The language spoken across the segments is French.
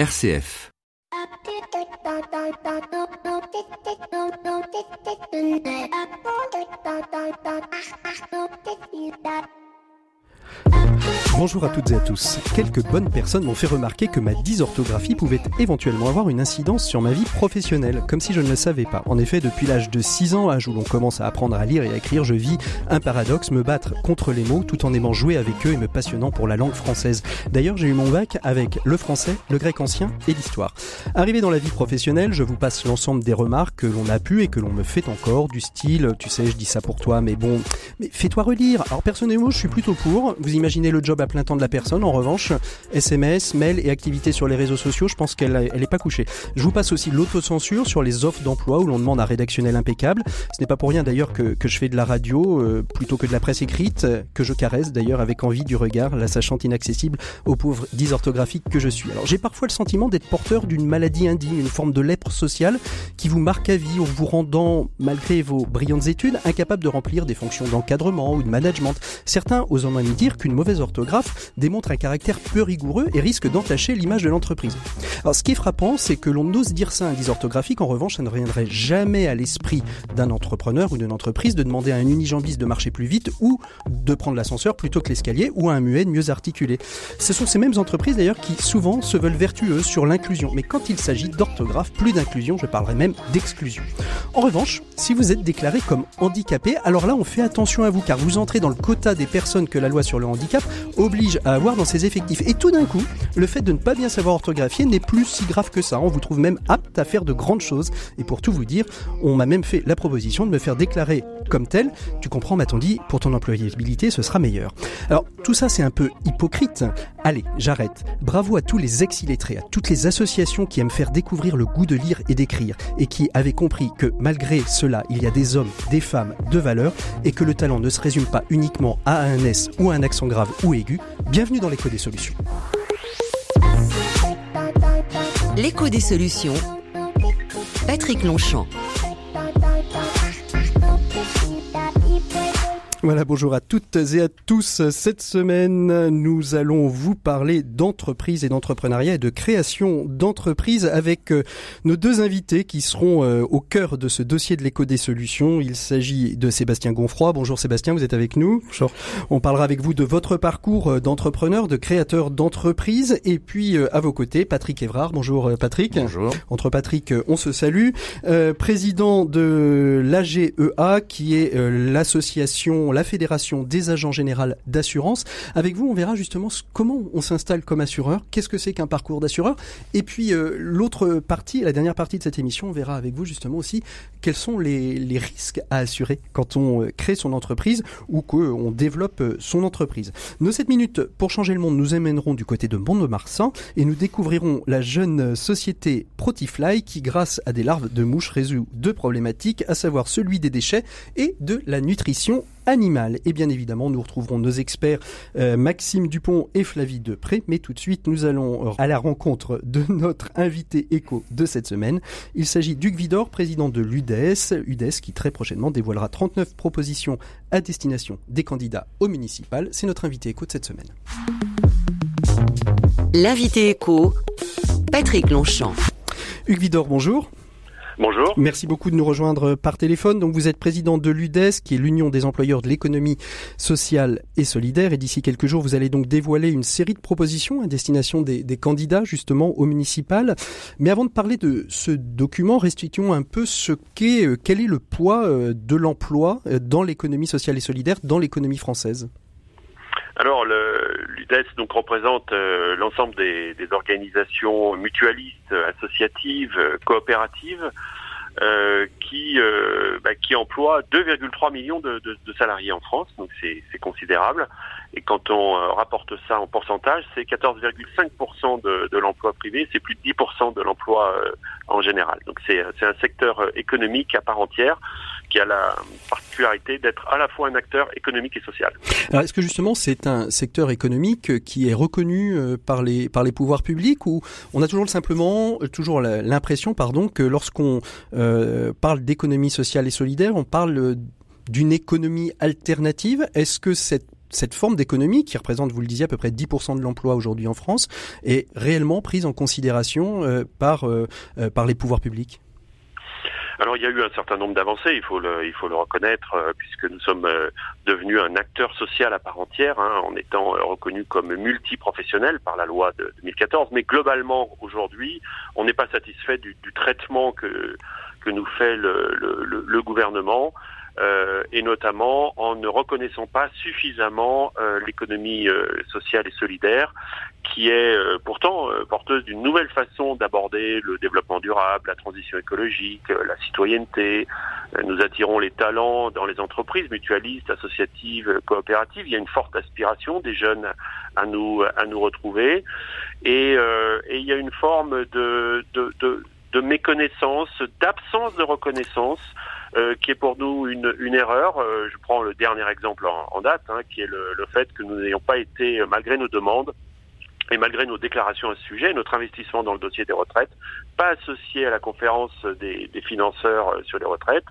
RCF. Bonjour à toutes et à tous. Quelques bonnes personnes m'ont fait remarquer que ma dysorthographie pouvait éventuellement avoir une incidence sur ma vie professionnelle, comme si je ne le savais pas. En effet, depuis l'âge de 6 ans, âge où l'on commence à apprendre à lire et à écrire, je vis un paradoxe, me battre contre les mots tout en aimant jouer avec eux et me passionnant pour la langue française. D'ailleurs, j'ai eu mon bac avec le français, le grec ancien et l'histoire. Arrivé dans la vie professionnelle, je vous passe l'ensemble des remarques que l'on a pu et que l'on me fait encore, du style, tu sais, je dis ça pour toi, mais bon, mais fais-toi relire. Alors personnellement, je suis plutôt pour. Vous imaginez le job à plein temps de la personne. En revanche, SMS, mail et activités sur les réseaux sociaux, je pense qu'elle elle est pas couchée. Je vous passe aussi l'autocensure sur les offres d'emploi où l'on demande un rédactionnel impeccable. Ce n'est pas pour rien d'ailleurs que, je fais de la radio euh, plutôt que de la presse écrite, que je caresse d'ailleurs avec envie du regard, la sachant inaccessible aux pauvres dysorthographiques que je suis. Alors j'ai parfois le sentiment d'être porteur d'une maladie indigne, une forme de lèpre sociale qui vous marque à vie en vous rendant, malgré vos brillantes études, incapable de remplir des fonctions d'encadrement ou de management. Certains osant même dire qu'une mauvaise orthographe démontre un caractère peu rigoureux et risque d'entacher l'image de l'entreprise. Alors ce qui est frappant, c'est que l'on ose dire ça un dysorthographique, en revanche, ça ne reviendrait jamais à l'esprit d'un entrepreneur ou d'une entreprise de demander à un unijambiste de marcher plus vite ou de prendre l'ascenseur plutôt que l'escalier ou à un muet de mieux articuler. Ce sont ces mêmes entreprises d'ailleurs qui souvent se veulent vertueuses sur l'inclusion, mais quand il s'agit d'orthographe, plus d'inclusion, je parlerai même d'exclusion. En revanche, si vous êtes déclaré comme handicapé, alors là on fait attention à vous car vous entrez dans le quota des personnes que la loi sur le handicap oblige à avoir dans ses effectifs. Et tout d'un coup, le fait de ne pas bien savoir orthographier n'est plus si grave que ça. On vous trouve même apte à faire de grandes choses. Et pour tout vous dire, on m'a même fait la proposition de me faire déclarer comme tel. Tu comprends, m'a-t-on dit, pour ton employabilité, ce sera meilleur. Alors, tout ça, c'est un peu hypocrite. Allez, j'arrête. Bravo à tous les ex-illettrés, à toutes les associations qui aiment faire découvrir le goût de lire et d'écrire, et qui avaient compris que malgré cela, il y a des hommes, des femmes de valeur, et que le talent ne se résume pas uniquement à un S ou à un accent grave ou aigu. Bienvenue dans l'écho des solutions. L'écho des solutions. Patrick Longchamp. Voilà, bonjour à toutes et à tous. Cette semaine, nous allons vous parler d'entreprise et d'entrepreneuriat et de création d'entreprise avec euh, nos deux invités qui seront euh, au cœur de ce dossier de l'écho des solutions. Il s'agit de Sébastien Gonfroy. Bonjour Sébastien, vous êtes avec nous. Bonjour. On parlera avec vous de votre parcours euh, d'entrepreneur, de créateur d'entreprise et puis à vos côtés, Patrick Evrard. Bonjour Patrick. Bonjour. Entre Patrick, on se salue. Euh, président de l'AGEA qui est l'association la Fédération des agents généraux d'assurance. Avec vous, on verra justement comment on s'installe comme assureur, qu'est-ce que c'est qu'un parcours d'assureur, et puis euh, l'autre partie, la dernière partie de cette émission, on verra avec vous justement aussi quels sont les, risques à assurer quand on euh, crée son entreprise ou qu'on développe euh, son entreprise. Nos 7 minutes pour changer le monde nous amèneront du côté de Mont-de-Marsan et nous découvrirons la jeune société Protifly qui, grâce à des larves de mouches, résout deux problématiques, à savoir celui des déchets et de la nutrition animale. Et bien évidemment, nous retrouverons nos experts euh, Maxime Dupont et Flavie Depré. Mais tout de suite, nous allons euh, à la rencontre de notre invité écho de cette semaine. Il s'agit d'Hugues Vidor, président de l'UDES. UDES qui très prochainement dévoilera 39 propositions à destination des candidats au municipal. C'est notre invité écho de cette semaine. L'invité écho, Patrick Longchamp. Hugues Vidor, bonjour. Bonjour. Merci beaucoup de nous rejoindre par téléphone. Donc vous êtes président de l'UDES, qui est l'Union des employeurs de l'économie sociale et solidaire. Et d'ici quelques jours, vous allez donc dévoiler une série de propositions à destination des, candidats justement au municipal. Mais avant de parler de ce document, restituons un peu ce qu'est, euh, quel est le poids euh, de l'emploi euh, dans l'économie sociale et solidaire, dans l'économie française. Alors, l'UDES donc représente euh, l'ensemble des, des, organisations mutualistes, associatives, coopératives, euh, qui euh, bah, qui emploient 2,3 millions de, de, de, salariés en France, donc c'est considérable. Et quand on euh, rapporte ça en pourcentage, c'est 14,5% de, de l'emploi privé, c'est plus de 10% de l'emploi euh, en général. Donc c'est un secteur économique à part entière qui a la particularité d'être à la fois un acteur économique et social. Alors est-ce que justement c'est un secteur économique qui est reconnu par les par les pouvoirs publics ou on a toujours simplement toujours l'impression pardon que lorsqu'on euh, parle d'économie sociale et solidaire, on parle d'une économie alternative? Est-ce que cette cette forme d'économie qui représente, vous le disiez, à peu près 10% de l'emploi aujourd'hui en France, est réellement prise en considération par, par les pouvoirs publics? Alors il y a eu un certain nombre d'avancées, il faut le, il faut le reconnaître, euh, puisque nous sommes euh, devenus un acteur social à part entière, hein, en étant euh, reconnu comme multiprofessionnel par la loi de 2014. Mais globalement, aujourd'hui, on n'est pas satisfait du, traitement que que nous fait le, le gouvernement. Euh, et notamment en ne reconnaissant pas suffisamment euh, l'économie euh, sociale et solidaire, qui est pourtant porteuse d'une nouvelle façon d'aborder le développement durable, la transition écologique, la citoyenneté. nous attirons les talents dans les entreprises mutualistes, associatives, coopératives. Il y a une forte aspiration des jeunes à nous à nous retrouver, et, et il y a une forme de, de, de, de méconnaissance, d'absence de reconnaissance euh, qui est pour nous une, erreur. Euh, je prends le dernier exemple en, date, hein, qui est le, fait que nous n'ayons pas été, malgré nos demandes et malgré nos déclarations à ce sujet, notre investissement dans le dossier des retraites, pas associé à la conférence des, des financeurs euh, sur les retraites,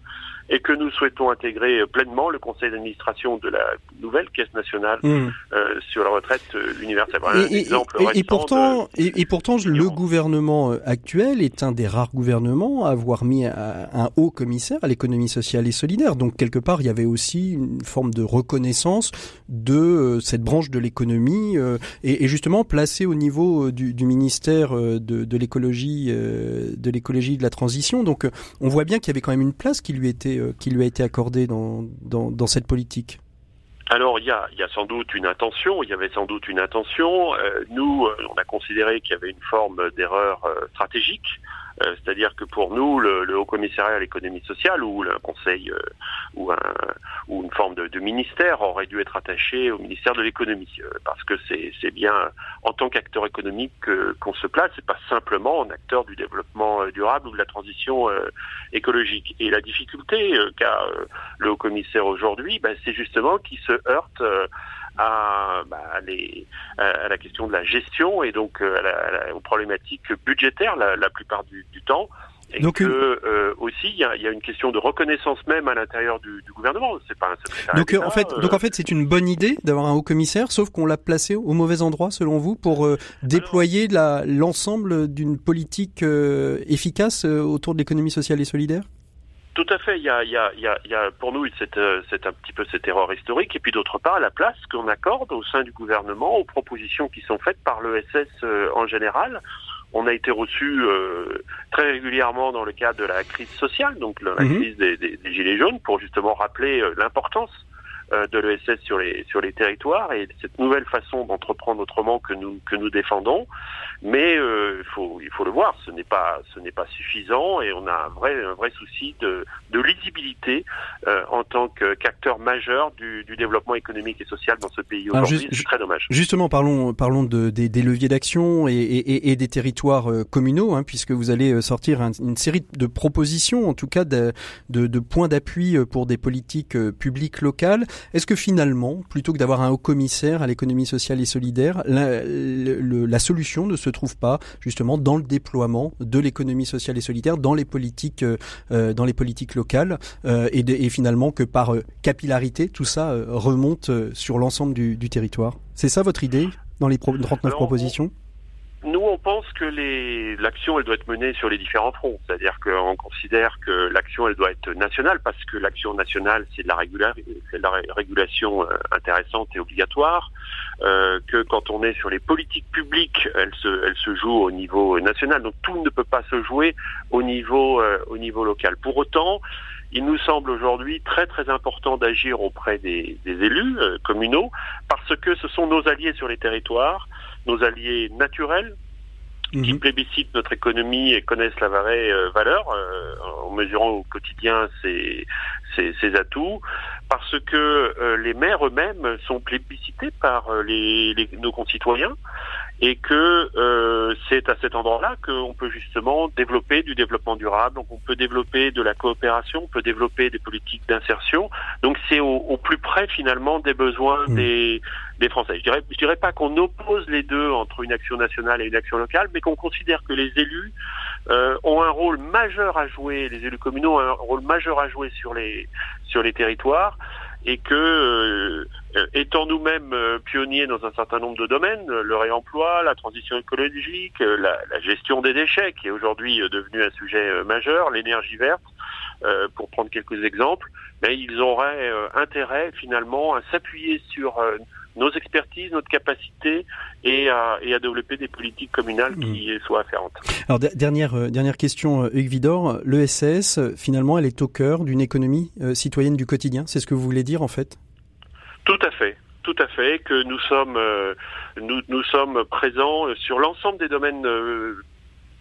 et que nous souhaitons intégrer pleinement le conseil d'administration de la nouvelle caisse nationale mmh. euh, sur la retraite euh, universelle. et, et, pourtant, et, pourtant, le gouvernement euh, actuel est un des rares gouvernements à avoir mis un haut commissaire à l'économie sociale et solidaire. Donc quelque part, il y avait aussi une forme de reconnaissance de cette branche de l'économie et, justement placée au niveau du, du ministère de, de l'écologie, de l'écologie de la transition. Donc on voit bien qu'il y avait quand même une place qui lui était euh, qui lui a été accordé dans, cette politique alors il y a, y a, sans doute une intention, il y avait sans doute une intention. Euh, nous, euh, on a considéré qu'il y avait une forme d'erreur stratégique c'est-à-dire que pour nous, le, Haut Commissariat à l'économie sociale ou un conseil ou, un, ou une forme de, ministère aurait dû être attaché au ministère de l'économie, euh, parce que c'est bien en tant qu'acteur économique qu'on se place, c'est pas simplement en acteur du développement durable ou de la transition écologique. Et la difficulté qu'a le Haut Commissaire aujourd'hui, ben, c'est justement qu'il se heurte à, les, à, la question de la gestion et donc euh, aux problématiques budgétaires la, plupart du, temps. Et donc, que euh, aussi il y a, y a, une question de reconnaissance même à l'intérieur du, du, gouvernement. C'est pas un Donc en fait, donc en fait, c'est une bonne idée d'avoir un haut commissaire, sauf qu'on l'a placé au mauvais endroit selon vous pour euh, déployer l'ensemble d'une politique efficace autour de l'économie sociale et solidaire? Tout à fait. Il y a, il y a, il y a, pour nous c'est euh, un petit peu cette erreur historique. Et puis d'autre part, la place qu'on accorde au sein du gouvernement aux propositions qui sont faites par l'ESS euh, en général. On a été reçu euh, très régulièrement dans le cadre de la crise sociale, donc la mhm. crise des, des, des, gilets jaunes, pour justement rappeler l'importance de l'ESS sur les sur les territoires et cette nouvelle façon d'entreprendre autrement que nous que nous défendons. Mais euh, il faut il faut le voir, ce n'est pas ce n'est pas suffisant et on a un vrai un vrai souci de de lisibilité euh, en tant qu'acteur majeur du, du, développement économique et social dans ce pays aujourd'hui. C'est très dommage. Justement, parlons parlons de des, des leviers d'action et, et, et, des territoires euh, communaux, hein, puisque vous allez euh, sortir une série de propositions, en tout cas de de, de points d'appui pour des politiques publiques locales. Est-ce que finalement, plutôt que d'avoir un haut commissaire à l'économie sociale et solidaire, la, la solution ne se trouve pas justement dans le déploiement de l'économie sociale et solidaire dans les politiques, euh, euh, dans les politiques locales euh, et, et, finalement que par capillarité tout ça remonte sur l'ensemble du, du, territoire? C'est ça votre idée dans les 39 propositions on pense que l'action, elle doit être menée sur les différents fronts. C'est-à-dire qu'on considère que l'action, elle doit être nationale parce que l'action nationale, c'est de la, de la régulation euh, intéressante et obligatoire. Euh, que quand on est sur les politiques publiques, elle se, se joue au niveau national. Donc tout ne peut pas se jouer au niveau, euh, au niveau local. Pour autant, il nous semble aujourd'hui très très important d'agir auprès des, des élus euh, communaux parce que ce sont nos alliés sur les territoires nos alliés naturels qui mhm. plébiscitent notre économie et connaissent la vraie euh, valeur euh, en mesurant au quotidien ses, ses, atouts, parce que euh, les maires eux-mêmes sont plébiscités par les, nos concitoyens et que euh, c'est à cet endroit-là qu'on peut justement développer du développement durable, donc on peut développer de la coopération, on peut développer des politiques d'insertion. Donc c'est au, au, plus près finalement des besoins mmh. des, des Français. Je dirais, je dirais pas qu'on oppose les deux entre une action nationale et une action locale, mais qu'on considère que les élus euh, ont un rôle majeur à jouer, les élus communaux ont un rôle majeur à jouer sur les sur les territoires et que étant nous-mêmes pionniers dans un certain nombre de domaines, le réemploi, la transition écologique, la, la gestion des déchets qui est aujourd'hui devenu un sujet majeur, l'énergie verte, pour prendre quelques exemples, mais ils auraient intérêt finalement à s'appuyer sur nos expertises, notre capacité et à, et à développer des politiques communales qui mm. soient afférentes. Alors dernière euh, dernière question, euh, Hugues Vidor, l'ESS finalement elle est au cœur d'une économie euh, citoyenne du quotidien, c'est ce que vous voulez dire en fait? Tout à fait. Tout à fait, que nous sommes nous, nous sommes présents sur l'ensemble des domaines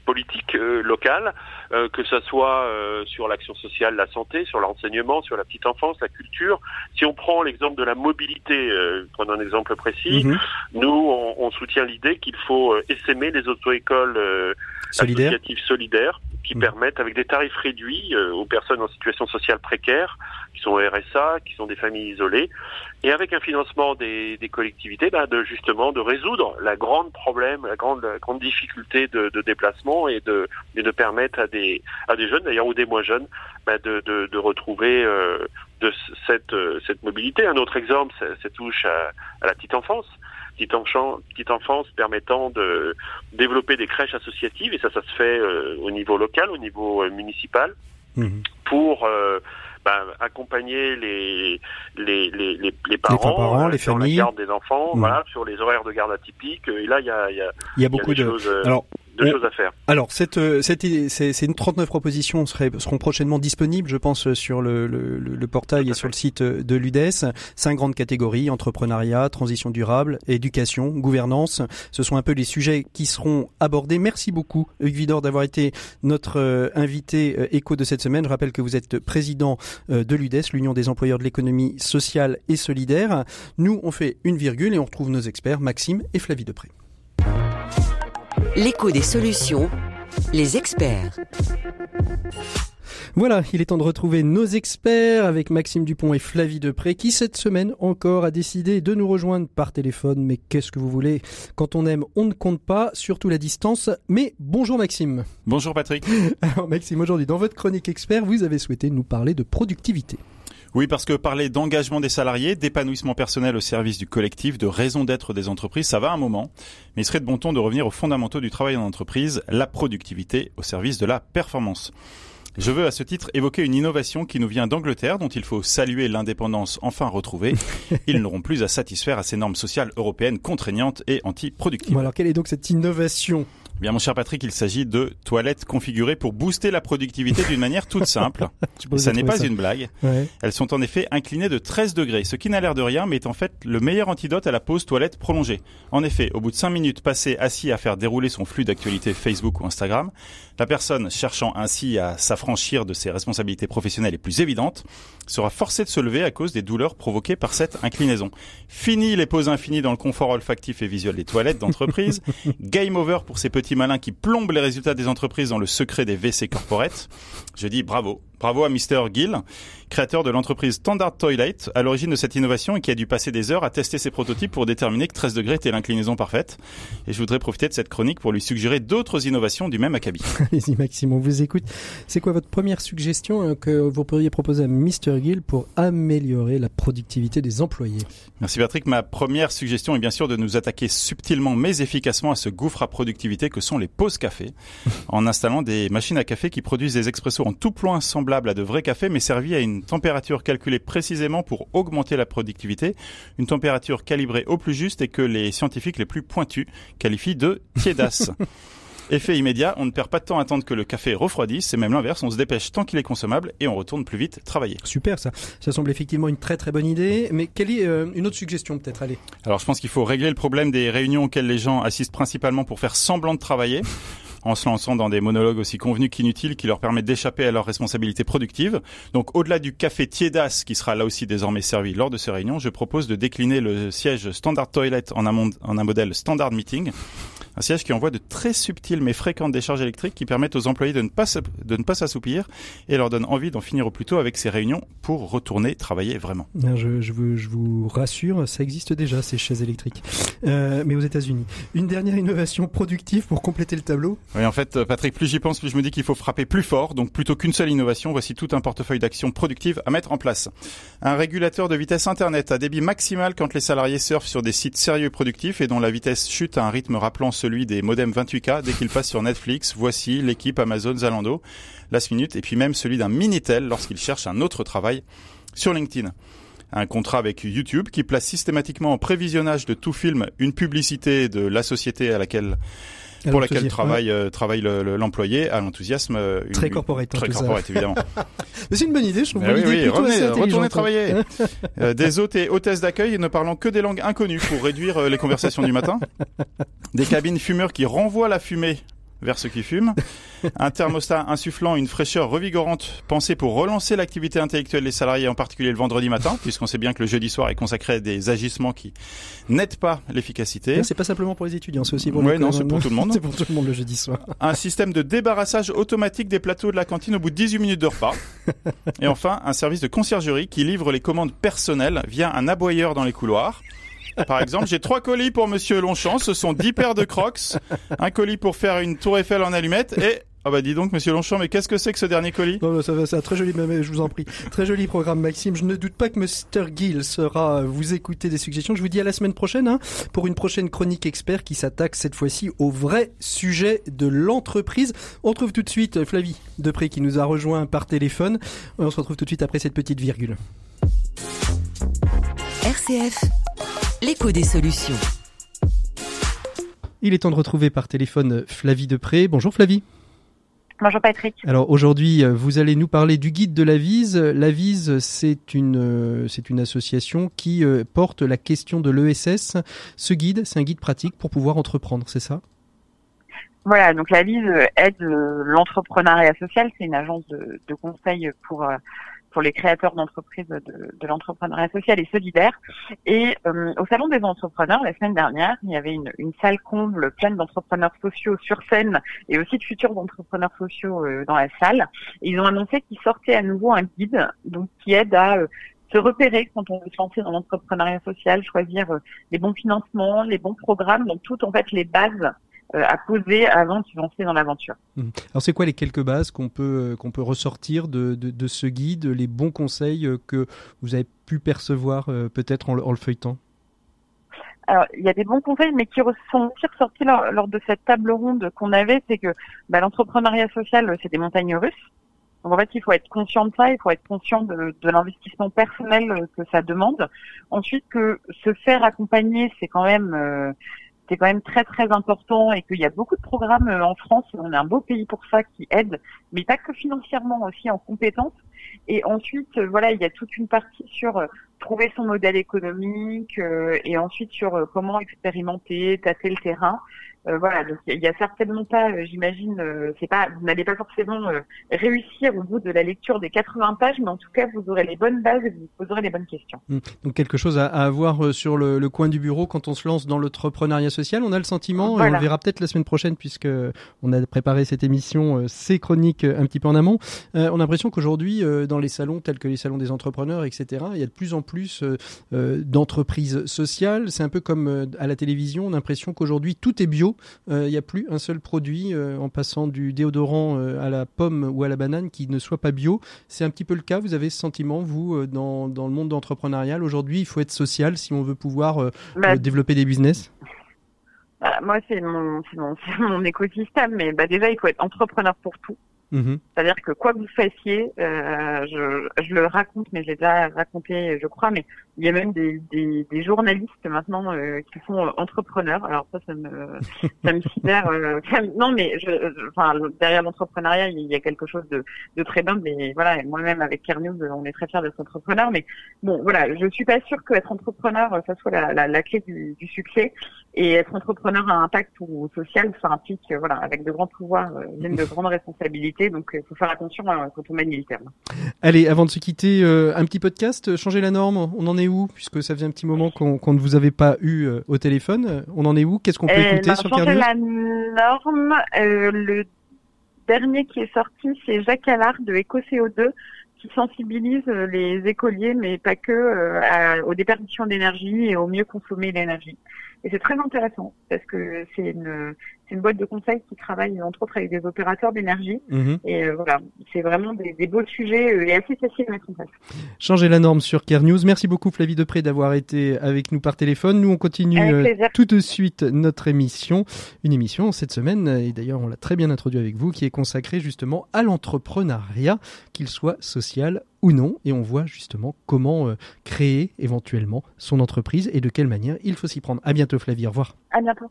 politique euh, locale, euh, que ce soit euh, sur l'action sociale, la santé, sur l'enseignement, sur la petite enfance, la culture. Si on prend l'exemple de la mobilité, prenons un exemple précis, mhm. nous, on, on soutient l'idée qu'il faut essaimer les auto-écoles associatives solidaires qui mhm. permettent, avec des tarifs réduits aux personnes en situation sociale précaire, qui sont RSA, qui sont des familles isolées, et avec un financement des, des collectivités, bah, de justement de résoudre la grande problème, la grande, grande difficulté de, de, déplacement et de, et de permettre à des, à des jeunes d'ailleurs ou des moins jeunes bah, de, de, de, retrouver euh, de cette, cette mobilité. Un autre exemple, ça, ça touche à, à, la petite enfance. Petite, enfance, petite enfance permettant de développer des crèches associatives et ça, ça se fait euh, au niveau local, au niveau euh, municipal, mmh. pour bah, accompagner les les, les, les, les parents, les, euh, sur familles. la garde des enfants, voilà, sur les horaires de garde atypiques. Et là, il y a, y a, il y a beaucoup de choses, euh, Alors, de choses à faire. Alors, cette, euh, cette, c'est une 39 propositions seraient, seront prochainement disponibles, je pense, sur le, le, le portail et sur le site de l'UDES. Cinq grandes catégories entrepreneuriat, transition durable, éducation, gouvernance. Ce sont un peu les sujets qui seront abordés. Merci beaucoup, Hugues Vidor, d'avoir été notre invité écho de cette semaine. Je rappelle que vous êtes président de l'UDES, l'Union des employeurs de l'économie sociale et solidaire. Nous, on fait une virgule et on retrouve nos experts, Maxime et Flavie Depré. L'écho des solutions, les experts. Voilà, il est temps de retrouver nos experts avec Maxime Dupont et Flavie Depré qui cette semaine encore a décidé de nous rejoindre par téléphone. Mais qu'est-ce que vous voulez? Quand on aime, on ne compte pas, surtout la distance. Mais bonjour Maxime. Bonjour Patrick. Alors Maxime, aujourd'hui dans votre chronique expert, vous avez souhaité nous parler de productivité. Oui, parce que parler d'engagement des salariés, d'épanouissement personnel au service du collectif, de raison d'être des entreprises, ça va un moment. Mais il serait de bon ton de revenir aux fondamentaux du travail en entreprise, la productivité au service de la performance. Je veux à ce titre évoquer une innovation qui nous vient d'Angleterre dont il faut saluer l'indépendance enfin retrouvée. Ils n'auront plus à satisfaire à ces normes sociales européennes contraignantes et anti-productives. alors quelle est donc cette innovation eh bien, mon cher Patrick, il s'agit de toilettes configurées pour booster la productivité d'une manière toute simple. ça n'est pas une blague. Elles sont en effet inclinées de 13 degrés, ce qui n'a l'air de rien, mais est en fait le meilleur antidote à la pause toilette prolongée. En effet, au bout de 5 minutes passées assis à faire dérouler son flux d'actualité Facebook ou Instagram, la personne cherchant ainsi à s'affranchir de ses responsabilités professionnelles les plus évidentes sera forcée de se lever à cause des douleurs provoquées par cette inclinaison. Fini les pauses infinies dans le confort olfactif et visuel des toilettes d'entreprise. Game over pour ces petits malins qui plombent les résultats des entreprises dans le secret des WC corporate. Je dis bravo. Bravo à Mr. Gill, créateur de l'entreprise Standard Toilet, à l'origine de cette innovation et qui a dû passer des heures à tester ses prototypes pour déterminer que 13 degrés était l'inclinaison parfaite. Et je voudrais profiter de cette chronique pour lui suggérer d'autres innovations du même acabit. Allez-y Maxime, on vous écoute. C'est quoi votre première suggestion hein, que vous pourriez proposer à Mr. Gill pour améliorer la productivité des employés? Merci Patrick. Ma première suggestion est bien sûr de nous attaquer subtilement mais efficacement à ce gouffre à productivité que sont les pauses café, en installant des machines à café qui produisent des expressos en tout point semblable à de vrais cafés, mais servi à une température calculée précisément pour augmenter la productivité, une température calibrée au plus juste et que les scientifiques les plus pointus qualifient de tiédasse. Effet immédiat, on ne perd pas de temps à attendre que le café refroidisse, c'est même l'inverse, on se dépêche tant qu'il est consommable et on retourne plus vite travailler. Super ça, ça semble effectivement une très très bonne idée, mais quelle est euh, une autre suggestion peut-être, allez? Alors je pense qu'il faut régler le problème des réunions auxquelles les gens assistent principalement pour faire semblant de travailler en se lançant dans des monologues aussi convenus qu'inutiles qui leur permettent d'échapper à leurs responsabilités productives. Donc au-delà du café tiédas qui sera là aussi désormais servi lors de ces réunions, je propose de décliner le siège Standard Toilet en un, en un modèle Standard Meeting Un siège qui envoie de très subtiles mais fréquentes décharges électriques qui permettent aux employés de ne pas de ne pas s'assoupir et leur donnent envie d'en finir au plus tôt avec ces réunions pour retourner travailler vraiment. Je, je, vous, je vous rassure, ça existe déjà ces chaises électriques, euh, mais aux États-Unis. Une dernière innovation productive pour compléter le tableau. Oui, en fait, Patrick, plus j'y pense, plus je me dis qu'il faut frapper plus fort. Donc plutôt qu'une seule innovation, voici tout un portefeuille d'actions productives à mettre en place. Un régulateur de vitesse internet à débit maximal quand les salariés surfent sur des sites sérieux et productifs et dont la vitesse chute à un rythme rappelant celui des modems 28K dès qu'ils passent sur Netflix, voici l'équipe Amazon Zalando, Last Minute et puis même celui d'un Minitel lorsqu'il cherche un autre travail sur LinkedIn. Un contrat avec YouTube qui place systématiquement en prévisionnage de tout film une publicité de la société à laquelle pour laquelle travaille euh, travaille l'employé à l'enthousiasme euh, très corporate très corporate évidemment. Mais c'est une bonne idée je trouve. Oui, oui, revenez, retournez travailler. Euh, des hôtes et hôtesses d'accueil ne parlant que des langues inconnues pour réduire les conversations du matin. Des cabines fumeurs qui renvoient la fumée vers ceux qui fument, un thermostat insufflant une fraîcheur revigorante pensée pour relancer l'activité intellectuelle des salariés, en particulier le vendredi matin, puisqu'on sait bien que le jeudi soir est consacré à des agissements qui n'aident pas l'efficacité. C'est pas simplement pour les étudiants, c'est aussi pour Oui, non, c'est pour tout le monde. c'est pour tout le monde le jeudi soir. Un système de débarrassage automatique des plateaux de la cantine au bout de 18 minutes de repas. Et enfin, un service de conciergerie qui livre les commandes personnelles via un aboyeur dans les couloirs. Par exemple, j'ai trois colis pour Monsieur Longchamp. Ce sont dix paires de Crocs, un colis pour faire une tour Eiffel en allumette et ah bah dis donc, Monsieur Longchamp, mais qu'est-ce que c'est que ce dernier colis? Non, ça va, c'est un très joli, mais je vous en prie, très joli programme, Maxime. Je ne doute pas que Mr Gill sera vous écouter des suggestions. Je vous dis à la semaine prochaine hein, pour une prochaine chronique expert qui s'attaque cette fois-ci au vrai sujet de l'entreprise. On retrouve tout de suite Flavie Depré qui nous a rejoint par téléphone. On se retrouve tout de suite après cette petite virgule. RCF l'écho des solutions. Il est temps de retrouver par téléphone Flavie Depré. Bonjour Flavie. Bonjour Patrick. Alors aujourd'hui, euh, vous allez nous parler du guide de la Vise. La Vise, c'est une, euh, c'est une association qui euh, porte la question de l'ESS. Ce guide, c'est un guide pratique pour pouvoir entreprendre, c'est ça? Voilà, donc la Vise aide l'entrepreneuriat social. C'est une agence de, de conseil pour pour les créateurs d'entreprises de, de l'entrepreneuriat social et solidaire. Et euh, au Salon des entrepreneurs, la semaine dernière, il y avait une, une salle comble pleine d'entrepreneurs sociaux sur scène et aussi de futurs entrepreneurs sociaux euh, dans la salle. Ils ont annoncé qu'ils sortaient à nouveau un guide donc qui aide à euh, se repérer quand on veut se lancer dans l'entrepreneuriat social, choisir les bons financements, les bons programmes, donc toutes en fait les bases euh, à poser avant de se lancer dans l'aventure. Mmh. Alors c'est quoi les quelques bases qu'on peut euh, qu'on peut ressortir de, de, de, ce guide, les bons conseils euh, que vous avez pu percevoir peut-être en, en, le feuilletant? Alors, il y a des bons conseils, mais qui sont aussi ressortis lors, lors de cette table ronde qu'on avait, c'est que bah, l'entrepreneuriat social, c'est des montagnes russes. Donc en fait, il faut être conscient de ça, il faut être conscient de, de l'investissement personnel que ça demande. Ensuite, que se faire accompagner, c'est quand même c'est quand même très très important et qu'il y a beaucoup de programmes euh, en France, on est un beau pays pour ça, qui aident, mais pas que financièrement, aussi en compétences. Et ensuite, euh, voilà, il y a toute une partie sur euh, trouver son modèle économique et ensuite sur comment expérimenter, tâter le terrain. Euh, voilà, donc il y, a certainement pas, euh, j'imagine, euh, c'est pas, vous n'allez pas forcément réussir au bout de la lecture des 80 pages, mais en tout cas, vous aurez les bonnes bases et vous poserez les bonnes questions. Mmh. Donc quelque chose à, avoir sur le, le, coin du bureau quand on se lance dans l'entrepreneuriat social. On a le sentiment, on le verra peut-être la semaine prochaine puisque on a préparé cette émission, ces chroniques un petit peu en amont. on a l'impression qu'aujourd'hui, dans les salons tels que les salons des entrepreneurs, etc., il y a de plus en plus d'entreprises sociales. C'est un peu comme à la télévision, on a l'impression qu'aujourd'hui tout est bio euh, il n'y a plus un seul produit euh, en passant du déodorant euh, à la pomme ou à la banane qui ne soit pas bio. C'est un petit peu le cas. Vous avez ce sentiment, vous, dans, dans le monde entrepreneurial. Aujourd'hui, il faut être social si on veut pouvoir bah, développer des business. Bah, moi, c'est mon, mon, mon, écosystème, mais bah, déjà, il faut être entrepreneur pour tout. Mhm. C'est-à-dire que quoi que vous fassiez, euh, je, je, le raconte, mais j'ai déjà raconté, je crois, mais il y a même des, des, des journalistes maintenant euh, qui sont entrepreneurs. Alors ça, ça me, ça me sidère. Euh, non, mais je, enfin, derrière l'entrepreneuriat, il y a quelque chose de, de très bien. Mais voilà, moi-même avec Kernews, on est très fiers d'être entrepreneur. Mais bon, voilà, je suis pas sûre qu'être entrepreneur, ça soit la, la, la clé du, du, succès. Et être entrepreneur à impact ou social, ça implique, voilà, avec de grands pouvoirs viennent de grandes responsabilités donc il faut faire attention quand on mène les termes. Allez, avant de se quitter, euh, un petit podcast, changer la norme. On en est est où Puisque ça faisait un petit moment qu'on ne vous avait pas eu au téléphone. On en est où? Qu'est-ce qu'on peut écouter sur Care la norme. le dernier qui est sorti, c'est Jacques Allard de EcoCO2 qui sensibilise les écoliers, mais pas que, aux déperditions d'énergie et au mieux consommer l'énergie. Et c'est très intéressant parce que c'est une, une boîte de conseil qui travaille entre autres avec des opérateurs d'énergie. Mhm. Et euh, voilà, c'est vraiment des, des, beaux sujets euh, et assez faciles à mettre en place. Changer la norme sur Care News. Merci beaucoup Flavie Depré d'avoir été avec nous par téléphone. Nous on continue euh, tout de suite notre émission. Une émission cette semaine, et d'ailleurs on l'a très bien introduit avec vous, qui est consacrée justement à l'entrepreneuriat, qu'il soit social ou non, et on voit justement comment créer éventuellement son entreprise et de quelle manière il faut s'y prendre. À bientôt Flavie, au revoir. À bientôt.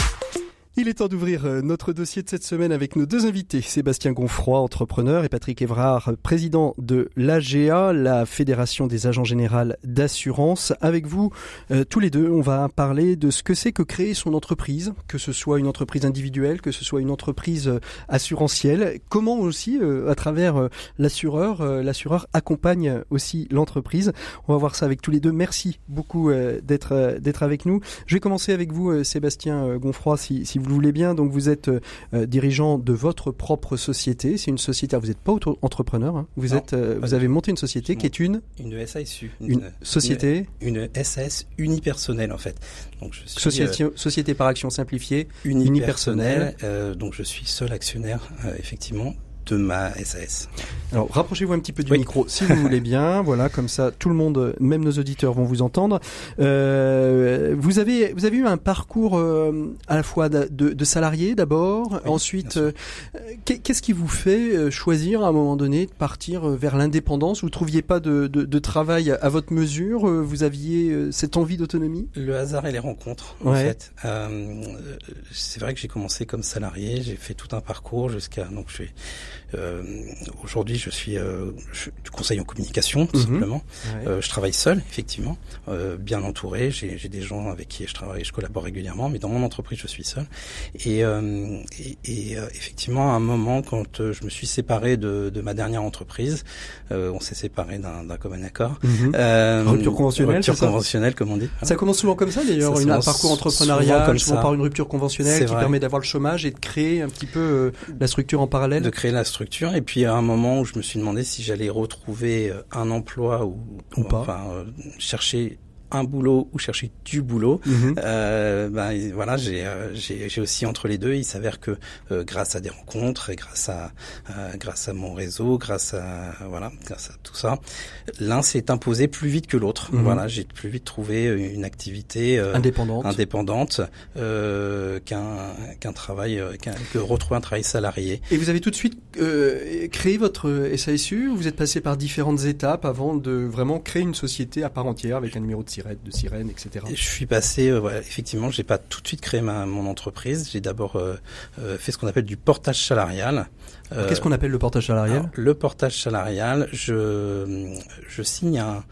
Il est temps d'ouvrir euh, notre dossier de cette semaine avec nos deux invités, Sébastien Gonfroy, entrepreneur, et Patrick Evrard, président de l'AGA, la Fédération des agents généraux d'assurance. Avec vous, euh, tous les deux, on va parler de ce que c'est que créer son entreprise, que ce soit une entreprise individuelle, que ce soit une entreprise euh, assurantielle. Comment aussi, à travers l'assureur, l'assureur accompagne aussi l'entreprise. On va voir ça avec tous les deux. Merci beaucoup d'être d'être avec nous. Je vais commencer avec vous, Sébastien Gonfroy, si, si vous vous voulez bien. Donc vous êtes euh, euh, dirigeant de votre propre société. C'est une société. Vous n'êtes pas entrepreneur. Hein. Vous êtes. Euh, vous avez monté une société qui est une. Une SASU. Une, société. Une, SAS unipersonnelle en fait. Donc je suis, société, société par action simplifiée. Unipersonnelle. donc je suis seul actionnaire effectivement de ma SAS. Alors rapprochez-vous un petit peu du micro si vous voulez bien. Voilà, comme ça tout le monde, même nos auditeurs, vont vous entendre. Euh, vous avez vous avez eu un parcours euh, à la fois de, de, salarié d'abord, ensuite euh, qu'est-ce qui vous fait euh, choisir à un moment donné de partir vers l'indépendance? Vous trouviez pas de, de, de, travail à votre mesure? Vous aviez cette envie d'autonomie? Le hasard et les rencontres. En fait, c'est vrai que j'ai commencé comme salarié, j'ai fait tout un parcours jusqu'à donc je suis euh, Aujourd'hui, je suis euh, du conseil en communication, tout mhm. simplement. Euh, je travaille seul, effectivement, euh, bien entouré. J'ai des gens avec qui je travaille, je collabore régulièrement, mais dans mon entreprise, je suis seul. Et, euh, et, et effectivement, à un moment, quand je me suis séparé de, de ma dernière entreprise, on s'est séparé d'un commun accord. Mhm. rupture conventionnelle, rupture conventionnelle, comme on dit. Ça commence souvent comme ça, d'ailleurs, un parcours entrepreneurial, comme souvent par une rupture conventionnelle qui permet d'avoir le chômage et de créer un petit peu la structure en parallèle. De créer la structure et puis à un moment où je me suis demandé si j'allais retrouver euh, un emploi ou, ou pas. enfin euh, chercher un boulot ou chercher du boulot. Mhm. Euh, ben, voilà, euh, j'ai j'ai aussi entre les deux. Il s'avère que euh, grâce à des rencontres et grâce à euh, grâce à mon réseau, grâce à voilà, grâce à tout ça, l'un s'est imposé plus vite que l'autre. Mhm. Voilà, j'ai plus vite trouvé une activité indépendante, indépendante qu'un qu'un travail, que retrouver un travail salarié. Et vous avez tout de suite créé votre SASU. Vous êtes passé par différentes étapes avant de vraiment créer une société à part entière avec un numéro de Je suis passé, euh, ouais, effectivement, j'ai pas tout de suite créé ma, mon entreprise. J'ai d'abord euh, euh, fait ce qu'on appelle du portage salarial. Qu'est-ce qu'on appelle le portage salarial? Le portage salarial, je, je signe un,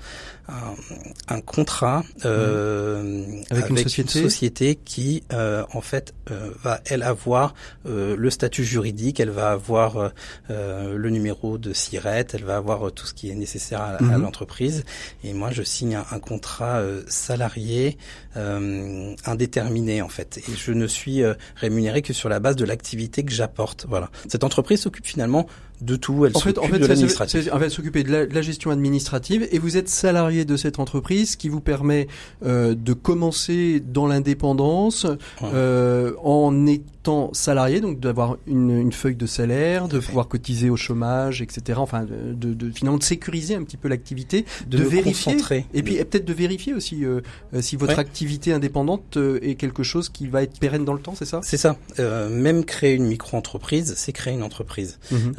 un, contrat euh, avec, une, société, qui, euh, en fait, euh, va elle avoir euh, le statut juridique, elle va avoir le numéro de SIRET, elle va avoir tout ce qui est nécessaire à, mhm. l'entreprise. Et moi, je signe un, un contrat salarié indéterminé, en fait. Et je ne suis rémunéré que sur la base de l'activité que j'apporte. Voilà. Cette entreprise finalement de tout. Elle s'occupe de l'administratif. Elle va s'occuper de, la gestion administrative et vous êtes salarié de cette entreprise qui vous permet euh, de commencer dans l'indépendance euh, en étant salarié, donc d'avoir une, une, feuille de salaire, de pouvoir cotiser au chômage, etc. Enfin, de, de, finalement de sécuriser un petit peu l'activité, de, vérifier et puis peut-être de vérifier aussi euh, euh, si votre activité indépendante euh, est quelque chose qui va être pérenne dans le temps, c'est ça? C'est ça. même créer une micro-entreprise, c'est créer une entreprise. Mhm.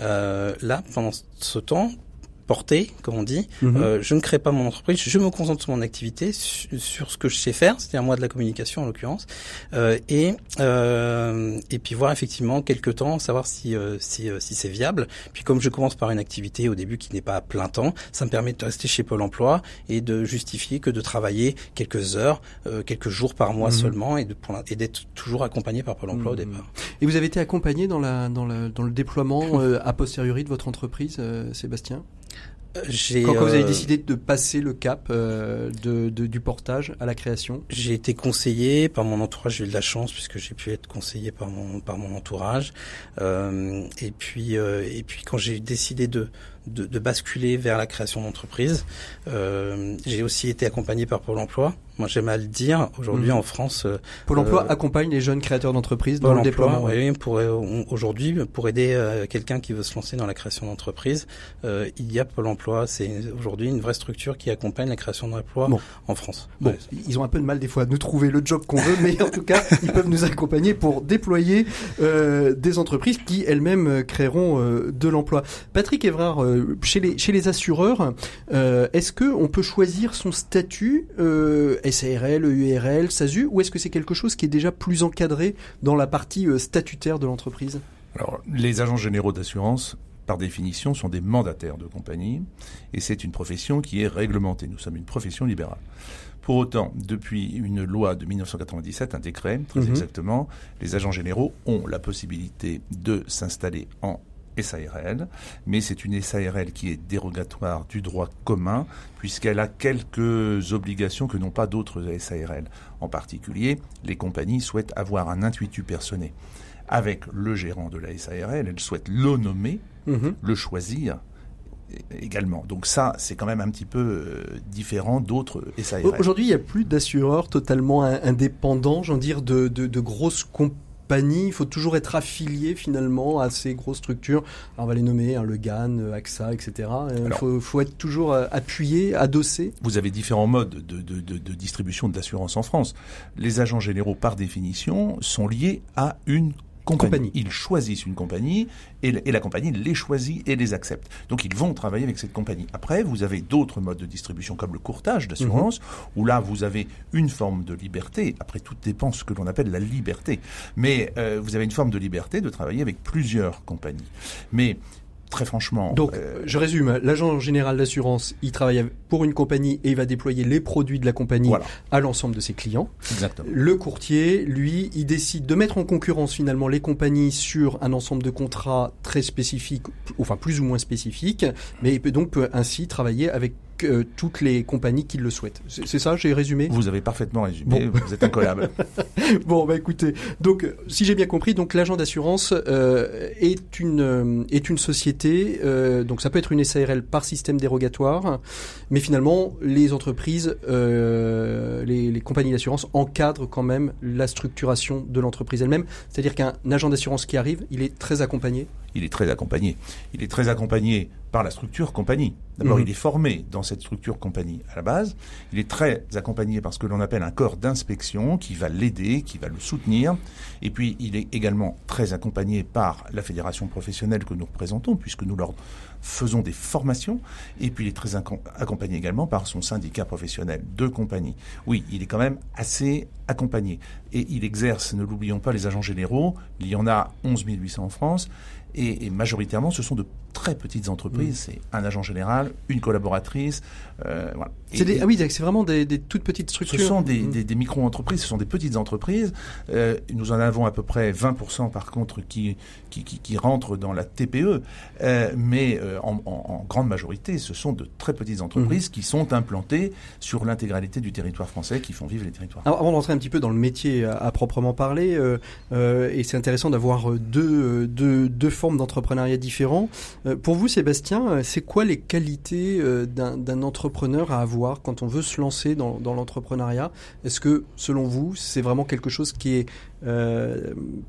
Là, pendant ce temps, portée, comme on dit. Mhm. Euh, je ne crée pas mon entreprise, je me concentre sur mon activité, sur, ce que je sais faire, c'est-à-dire moi de la communication en l'occurrence, euh, et euh, et puis voir effectivement quelques temps, savoir si euh, si, euh, si c'est viable. Puis comme je commence par une activité au début qui n'est pas à plein temps, ça me permet de rester chez Pôle Emploi et de justifier que de travailler quelques heures, quelques jours par mois mhm. seulement, et de et d'être toujours accompagné par Pôle Emploi au mhm. départ. Et vous avez été accompagné dans la dans, la, dans le déploiement a posteriori de votre entreprise, Sébastien? Quand, vous avez euh, décidé de passer le cap euh, de, du portage à la création? J'ai été conseillé par mon entourage, j'ai eu de la chance puisque j'ai pu être conseillé par mon par mon entourage. Euh, et puis et puis quand j'ai décidé de de, de, basculer vers la création d'entreprise. Euh, j'ai aussi été accompagné par Pôle Emploi. Moi, j'aime à le dire. Aujourd'hui, mhm. en France, euh, Pôle Emploi euh, accompagne les jeunes créateurs d'entreprises dans le déploiement. Oui, pour aujourd'hui, pour aider quelqu'un qui veut se lancer dans la création d'entreprise, il y a Pôle Emploi. C'est aujourd'hui une vraie structure qui accompagne la création d'emplois en France. Bon, ils ont un peu de mal des fois à nous trouver le job qu'on veut, mais en tout cas, ils peuvent nous accompagner pour déployer des entreprises qui elles-mêmes créeront de l'emploi. Patrick Evrard, euh, chez les chez les assureurs, euh, est-ce que on peut choisir son statut euh, SARL, EURL, SASU, ou est-ce que c'est quelque chose qui est déjà plus encadré dans la partie statutaire de l'entreprise? Alors, les agents généraux d'assurance par définition, sont des mandataires de compagnie, et c'est une profession qui est réglementée. Nous sommes une profession libérale. Pour autant, depuis une loi de 1997, un décret, très mhm. exactement, les agents généraux ont la possibilité de s'installer en SARL, mais c'est une SARL qui est dérogatoire du droit commun, puisqu'elle a quelques obligations que n'ont pas d'autres SARL. En particulier, les compagnies souhaitent avoir un intuitu personné avec le gérant de la SARL, elles souhaitent le nommer, mhm. le choisir également. Donc ça, c'est quand même un petit peu euh, différent d'autres SARL. Aujourd'hui, il n'y a plus d'assureurs totalement indépendants, j'en dire, de, de, de grosses compagnies il faut toujours être affilié finalement à ces grosses structures. on va les nommer, hein, le GAN, euh, AXA, etc. Euh, il faut, être toujours euh, appuyé, adossé. Vous avez différents modes de, de, de, de distribution d'assurance en France. Les agents généraux, par définition, sont liés à une compagnie. Ils choisissent une compagnie et, la compagnie les choisit et les accepte. Donc ils vont travailler avec cette compagnie. Après, vous avez d'autres modes de distribution comme le courtage d'assurance, mhm. où là vous avez une forme de liberté. Après, tout dépend ce que l'on appelle la liberté. Mais euh, vous avez une forme de liberté de travailler avec plusieurs compagnies. Mais Très franchement. Donc, euh, je résume. L'agent général d'assurance, il travaille pour une compagnie et il va déployer les produits de la compagnie à l'ensemble de ses clients. Exactement. Le courtier, lui, il décide de mettre en concurrence finalement les compagnies sur un ensemble de contrats très spécifiques, enfin plus ou moins spécifiques, mais il peut donc peut ainsi travailler avec toutes les compagnies qui le souhaitent. C'est ça, j'ai résumé? Vous avez parfaitement résumé, vous êtes incollable. bon, bah écoutez, donc si j'ai bien compris, donc l'agent d'assurance euh, est une euh, est une société, euh, donc ça peut être une SARL par système dérogatoire, mais finalement les entreprises, les, les compagnies d'assurance encadrent quand même la structuration de l'entreprise elle-même. C'est-à-dire qu'un agent d'assurance qui arrive, il est très accompagné. Il est très accompagné. Il est très accompagné par la structure compagnie. D'abord, mhm. il est formé dans cette structure compagnie à la base. Il est très accompagné par ce que l'on appelle un corps d'inspection qui va l'aider, qui va le soutenir. Et puis, il est également très accompagné par la fédération professionnelle que nous représentons, puisque nous leur faisons des formations. Et puis, il est très accompagné également par son syndicat professionnel de compagnie. Oui, il est quand même assez accompagné. Et il exerce, ne l'oublions pas, les agents généraux. Il y en a 11 800 en France. Et, majoritairement, ce sont de très petites entreprises. Mm. C'est un agent général, une collaboratrice. Euh, voilà. ah oui, c'est vraiment des, des, toutes petites structures. Ce sont des, mm. des, des micro-entreprises, ce sont des petites entreprises. Euh, nous en avons à peu près 20% par contre qui, qui, qui, qui rentrent dans la TPE. Euh, mais euh, en, en, grande majorité, ce sont de très petites entreprises mm. qui sont implantées sur l'intégralité du territoire français, qui font vivre les territoires. Alors, avant d'entrer un petit peu dans le métier à, à proprement parler, euh, et c'est intéressant d'avoir deux, deux, deux formes d'entrepreneuriat différents. Euh, pour vous, Sébastien, euh, c'est quoi les qualités euh, d'un entrepreneur à avoir quand on veut se lancer dans, l'entrepreneuriat? Est-ce que, selon vous, c'est vraiment quelque chose qui est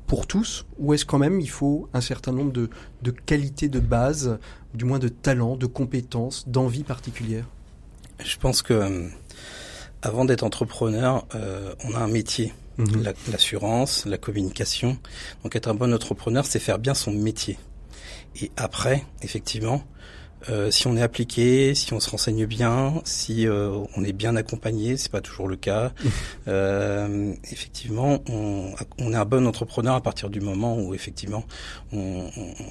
pour tous ou est-ce quand même il faut un certain nombre de, de qualités de base, du moins de talents, de compétences, d'envie particulière Je pense que avant d'être entrepreneur, on a un métier. Mhm. l'assurance, la, communication. Donc être un bon entrepreneur, c'est faire bien son métier. Et après, effectivement, euh, si on est appliqué, si on se renseigne bien, si euh, on est bien accompagné, c'est pas toujours le cas. euh, effectivement, on, on, est un bon entrepreneur à partir du moment où effectivement on,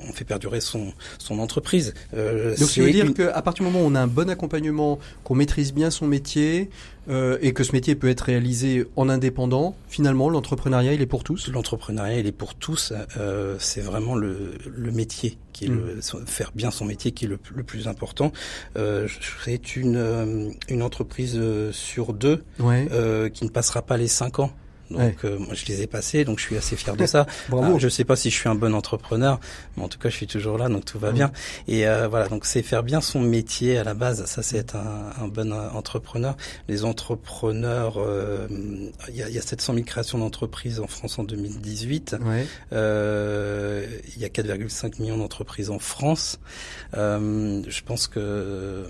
on fait perdurer son, son entreprise. Euh, Donc, ça veut dire qu'à partir du moment où on a un bon accompagnement, qu'on maîtrise bien son métier, euh, et que ce métier peut être réalisé en indépendant, finalement, l'entrepreneuriat, il est pour tous? L'entrepreneuriat, il est pour tous. Euh, c'est vraiment le, le, métier, qui est le, mm. faire bien son métier qui est le, le plus important. Euh, c'est une, euh, une entreprise euh, sur deux ouais. qui ne passera pas les cinq ans. Donc euh, moi je les ai passés, donc je suis assez fier de ça. Bravo. Ah, je sais pas si je suis un bon entrepreneur, mais en tout cas je suis toujours là, donc tout va bien. Et euh, voilà, donc c'est faire bien son métier à la base. Ça c'est être un, un, bon entrepreneur. Les entrepreneurs, euh, il y, a, y, a, 700 000 créations d'entreprises en France en 2018. Ouais. Euh, il y a 4,5 millions d'entreprises en France. je pense que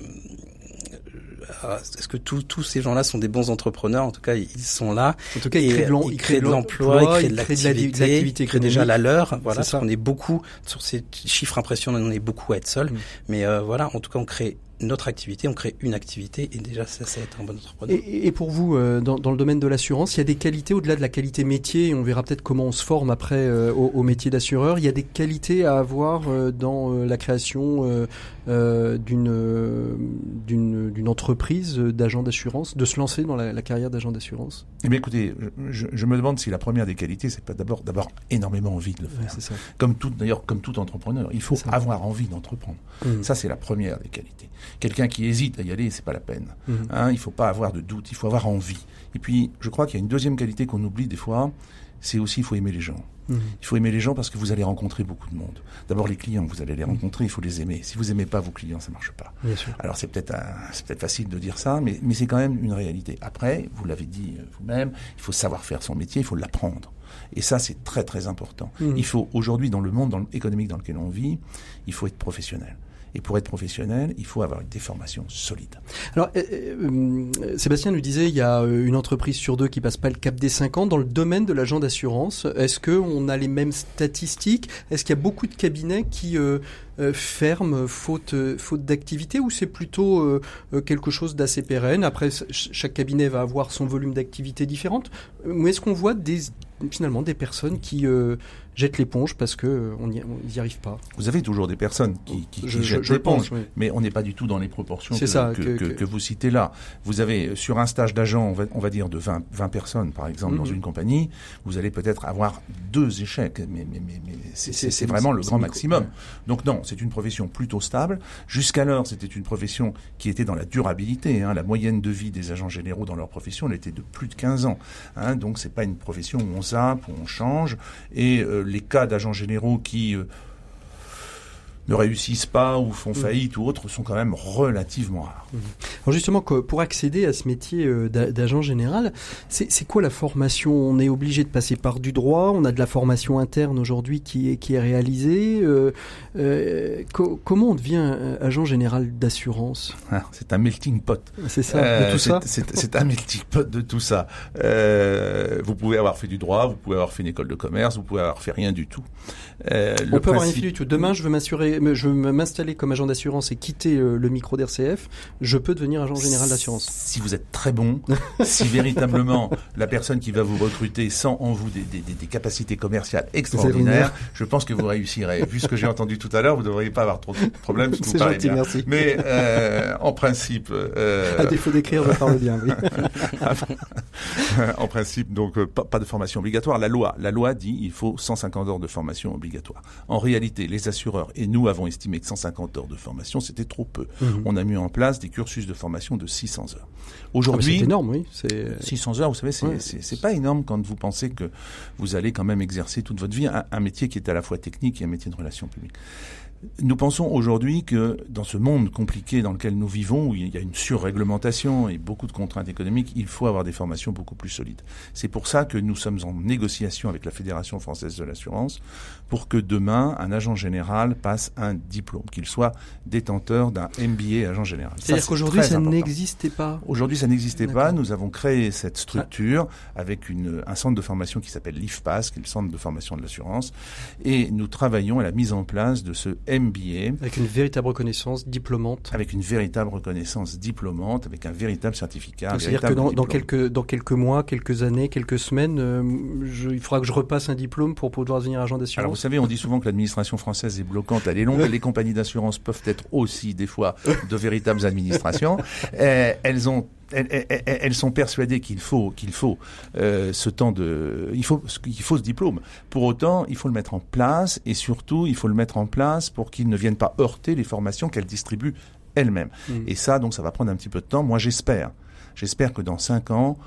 est-ce que tous ces gens-là sont des bons entrepreneurs? En tout cas, ils sont là. En tout cas, ils créent de, ils créent de l'emploi, ils créent de l'activité, ils créent déjà la leur. Voilà, on est beaucoup sur ces chiffres impressionnants, on est beaucoup à être seul. Mm. Mais euh, voilà, en tout cas, on crée notre activité, on crée une activité et déjà ça, c'est être un bon entrepreneur. Et, et pour vous, euh, dans, dans, le domaine de l'assurance, il y a des qualités au-delà de la qualité métier, et on verra peut-être comment on se forme après euh, au, au, métier d'assureur, il y a des qualités à avoir euh, dans euh, la création euh, d'une d'une entreprise d'agent d'assurance, de se lancer dans la, la carrière d'agent d'assurance? Eh bien écoutez, je, je, me demande si la première des qualités, c'est pas d'abord d'abord énormément envie de le faire. Ouais, ça. Comme tout d'ailleurs comme tout entrepreneur, il faut avoir envie d'entreprendre. Mmh. Ça c'est la première des qualités. Quelqu'un qui hésite à y aller, c'est pas la peine. Mmh. Hein, il faut pas avoir de doute, il faut avoir envie. Et puis, je crois qu'il y a une deuxième qualité qu'on oublie des fois, c'est aussi il faut aimer les gens. Mmh. Il faut aimer les gens parce que vous allez rencontrer beaucoup de monde. D'abord les clients, vous allez les rencontrer, il faut les aimer. Si vous aimez pas vos clients, ça marche pas. Alors c'est peut-être c'est peut-être facile de dire ça, mais mais c'est quand même une réalité. Après, vous l'avez dit euh, vous-même, il faut savoir faire son métier, il faut l'apprendre. Et ça, c'est très très important. Mmh. Il faut aujourd'hui, dans le monde dans économique dans lequel on vit, il faut être professionnel. Et pour être professionnel, il faut avoir des formations solides. Alors, euh, euh, Sébastien nous disait, il y a une entreprise sur deux qui passe pas le cap des 5 ans. Dans le domaine de l'agent d'assurance, est-ce qu'on a les mêmes statistiques? Est-ce qu'il y a beaucoup de cabinets qui euh, ferment faute, faute d'activité ou c'est plutôt euh, quelque chose d'assez pérenne? Après, chaque cabinet va avoir son volume d'activité différente. Ou est-ce qu'on voit des, finalement des personnes qui euh, jettent l'éponge parce que on n'y arrive pas. Vous avez toujours des personnes qui, qui, je, qui jettent l'éponge, oui. mais on n'est pas du tout dans les proportions que, ça, que, que, que, vous citez là. Vous avez sur un stage d'agent, on va, on va dire de 20, 20 personnes par exemple mm -hmm. dans une compagnie, vous allez peut-être avoir deux échecs, mais, mais, mais, mais c'est vraiment le grand maximum. Ouais. Donc non, c'est une profession plutôt stable. Jusqu'alors, c'était une profession qui était dans la durabilité. Hein. La moyenne de vie des agents généraux dans leur profession, elle était de plus de 15 ans. Hein. Donc c'est pas une profession où on zappe, où on change, et euh, les cas d'agents généraux qui euh, ne réussissent pas ou font faillite mmh. ou autres sont quand même relativement rares. Mmh. Alors justement, pour accéder à ce métier euh, d'agent général, c'est quoi la formation? On est obligé de passer par du droit, on a de la formation interne aujourd'hui qui est, qui est réalisée. Euh, euh, co comment on devient agent général d'assurance? Ah, C'est un melting pot. C'est ça, euh, de tout ça? C'est un melting pot de tout ça. vous pouvez avoir fait du droit, vous pouvez avoir fait une école de commerce, vous pouvez avoir fait rien du tout. on peut principe... avoir rien fait du tout. Demain, je veux m'assurer je veux m'installer comme agent d'assurance et quitter euh, le micro d'RCF, je peux devenir agent général d'assurance. Si vous êtes très bon, si véritablement la personne qui va vous recruter sent en vous des, des, des capacités commerciales extraordinaires, je pense que vous réussirez. Vu ce que j'ai entendu tout à l'heure, vous ne devriez pas avoir trop de problèmes. C'est gentil, bien. merci. Mais euh, en principe... Euh... À défaut d'écrire, je parle bien, oui. en principe, donc, euh, pas, pas de formation obligatoire. La loi, la loi dit il faut 150 heures de formation obligatoire. En réalité, les assureurs et nous avons estimé que 150 heures de formation, c'était trop peu. Mmh. On a mis en place des cursus de formation de 600 heures. Aujourd'hui, ah, c'est énorme, oui. 600 heures, vous savez, c'est ouais. pas énorme quand vous pensez que vous allez quand même exercer toute votre vie un, un métier qui est à la fois technique et un métier de relations publiques. Nous pensons aujourd'hui que dans ce monde compliqué dans lequel nous vivons, où il y a une surréglementation et beaucoup de contraintes économiques, il faut avoir des formations beaucoup plus solides. C'est pour ça que nous sommes en négociation avec la Fédération française de l'assurance pour que demain, un agent général passe un diplôme, qu'il soit détenteur d'un MBA agent général. C'est-à-dire qu'aujourd'hui, ça n'existait pas Aujourd'hui, ça n'existait pas. Nous avons créé cette structure avec une, un centre de formation qui s'appelle l'IFPAS, qui est le centre de formation de l'assurance, et nous travaillons à la mise en place de ce MBA. Avec une véritable reconnaissance diplômante. Avec une véritable reconnaissance diplômante, avec un véritable certificat. C'est-à-dire que dans, quelques, dans quelques mois, quelques années, quelques semaines, euh, il faudra que je repasse un diplôme pour pouvoir devenir agent d'assurance. Vous savez, on dit souvent que l'administration française est bloquante, elle est longue. les compagnies d'assurance peuvent être aussi des fois de véritables administrations. Euh, elles ont elles, sont persuadées qu'il faut qu'il faut euh, ce temps de il faut qu'il faut ce diplôme. Pour autant, il faut le mettre en place et surtout il faut le mettre en place pour qu'il ne vienne pas heurter les formations qu'elles distribuent elles-mêmes. Mmh. Et ça, donc, ça va prendre un petit peu de temps. Moi, j'espère, j'espère que dans cinq ans,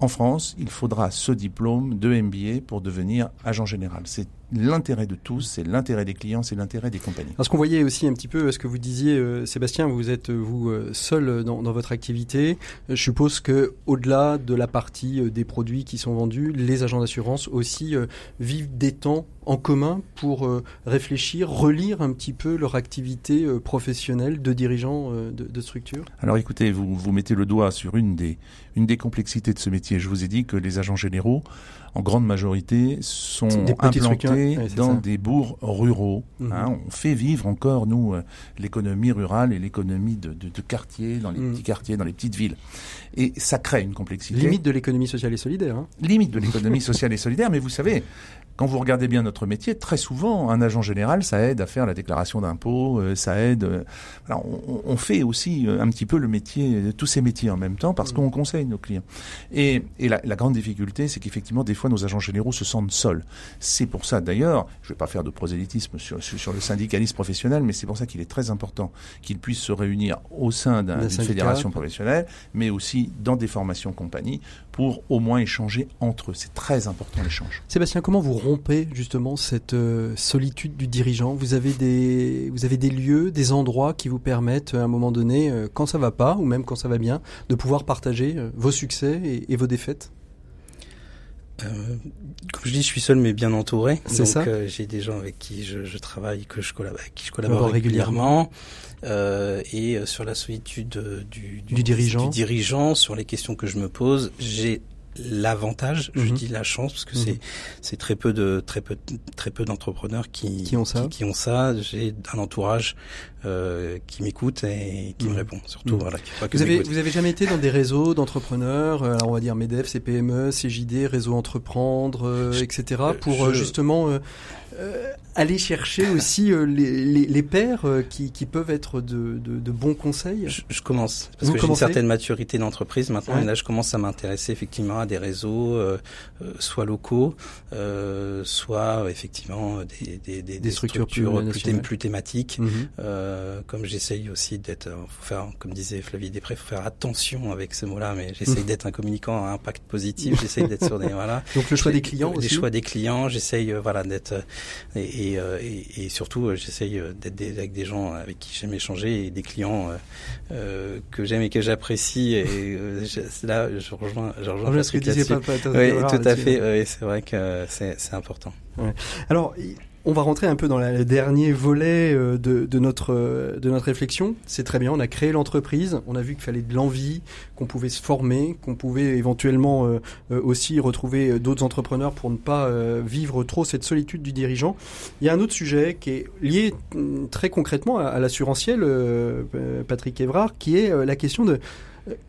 en France, il faudra ce diplôme de MBA pour devenir agent général. C'est l'intérêt de tous, c'est l'intérêt des clients, c'est l'intérêt des compagnies. Parce qu'on voyait aussi un petit peu ce que vous disiez, euh, Sébastien, vous êtes euh, vous euh, seul dans, votre activité. Je suppose que au-delà de la partie des produits qui sont vendus, les agents d'assurance aussi vivent des temps en commun pour réfléchir, relire un petit peu leur activité professionnelle de dirigeants de, de structure? Alors écoutez, vous vous mettez le doigt sur une des une des complexités de ce métier. Je vous ai dit que les agents généraux en grande majorité, sont implantés dans des bourgs ruraux. Mhm. Hein. on fait vivre encore, nous, euh, l'économie rurale et l'économie de, de, de quartiers, dans les mhm. petits quartiers, dans les petites villes. Et ça crée une complexité. Limite de l'économie sociale et solidaire. Hein. Limite de l'économie sociale et solidaire, mais vous savez, quand vous regardez bien notre métier, très souvent, un agent général, ça aide à faire la déclaration d'impôt, euh, ça aide. Euh, alors, on, fait aussi un petit peu le métier, tous ces métiers en même temps, parce mhm. qu'on conseille nos clients. Et, et la, la grande difficulté, c'est qu'effectivement, des nos agents généraux se sentent seuls. C'est pour ça d'ailleurs, je ne vais pas faire de prosélytisme sur, le syndicalisme professionnel, mais c'est pour ça qu'il est très important qu'ils puissent se réunir au sein d'une fédération professionnelle, mais aussi dans des formations compagnies pour au moins échanger entre eux. C'est très important l'échange. Sébastien, comment vous rompez justement cette euh, solitude du dirigeant? Vous avez des lieux, des endroits qui vous permettent à un moment donné, euh, quand ça va pas ou même quand ça va bien, de pouvoir partager euh, vos succès et vos défaites? Euh, comme je dis, je suis seul mais bien entouré. C'est ça. Euh, j'ai des gens avec qui je, je, travaille, que je collabore, avec qui je collabore régulièrement. Euh, et euh, sur la solitude du, du, du, dirigeant. du dirigeant, sur les questions que je me pose, j'ai l'avantage, je mhm. dis la chance parce que c'est mhm. c'est très peu de très peu très peu d'entrepreneurs qui, qui ont ça. Qui, ont ça. J'ai un entourage euh, qui m'écoute et qui me mhm. répond surtout. Voilà, vous avez vous avez jamais été dans des réseaux d'entrepreneurs, euh, alors on va dire Medef, CPME, CJD, réseau entreprendre, euh, etc. pour euh, justement euh, aller chercher aussi euh, les, les, les, pairs euh, qui, qui, peuvent être de, de, de bons conseils? Je, je, commence, parce que j'ai une certaine maturité d'entreprise maintenant, et là je commence à m'intéresser effectivement à des réseaux, soit locaux, soit effectivement des, des, des, des structures, plus, plus, thématiques, mhm. comme j'essaye aussi d'être, faire, comme disait Flavie Després, faut faire attention avec ce mot-là, mais j'essaye mhm. d'être un communicant à impact positif, j'essaye d'être sur des, voilà. Donc le choix des clients aussi. Les choix des clients, j'essaye, voilà, d'être et, euh, et, et, surtout, euh, j'essaye euh, d'être avec des gens avec qui j'aime échanger et des clients euh, que j'aime et que j'apprécie. Et là, je rejoins, je rejoins ce que disait Papa. Oui, tout à fait. c'est vrai que c'est important. Ouais. Alors, on va rentrer un peu dans le dernier volet euh, de, de, notre, euh, de notre réflexion. C'est très bien, on a créé l'entreprise, on a vu qu'il fallait de l'envie, qu'on pouvait se former, qu'on pouvait éventuellement euh, aussi retrouver d'autres entrepreneurs pour ne pas vivre trop cette solitude du dirigeant. Il y a un autre sujet qui est lié mm, très concrètement à, à l'assurantiel, Patrick Evrard, qui est la question de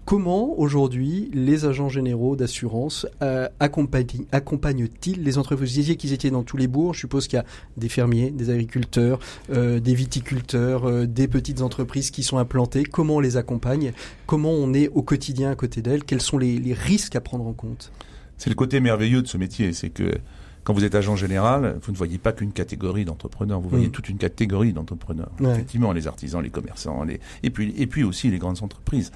Comment aujourd'hui les agents généraux d'assurance euh, accompagnent-ils les entreprises? Vous disiez qu'ils étaient dans tous les bourgs. Je suppose qu'il y a des fermiers, des agriculteurs, euh, des viticulteurs, euh, des petites entreprises qui sont implantées. Comment on les accompagne? Comment on est au quotidien à côté d'elles? Quels sont les, risques à prendre en compte? C'est le côté merveilleux de ce métier, c'est que quand vous êtes agent général, vous ne voyez pas qu'une catégorie d'entrepreneurs, vous voyez mm. toute une catégorie d'entrepreneurs. Effectivement, les artisans, les commerçants, les... et puis et puis aussi les grandes entreprises.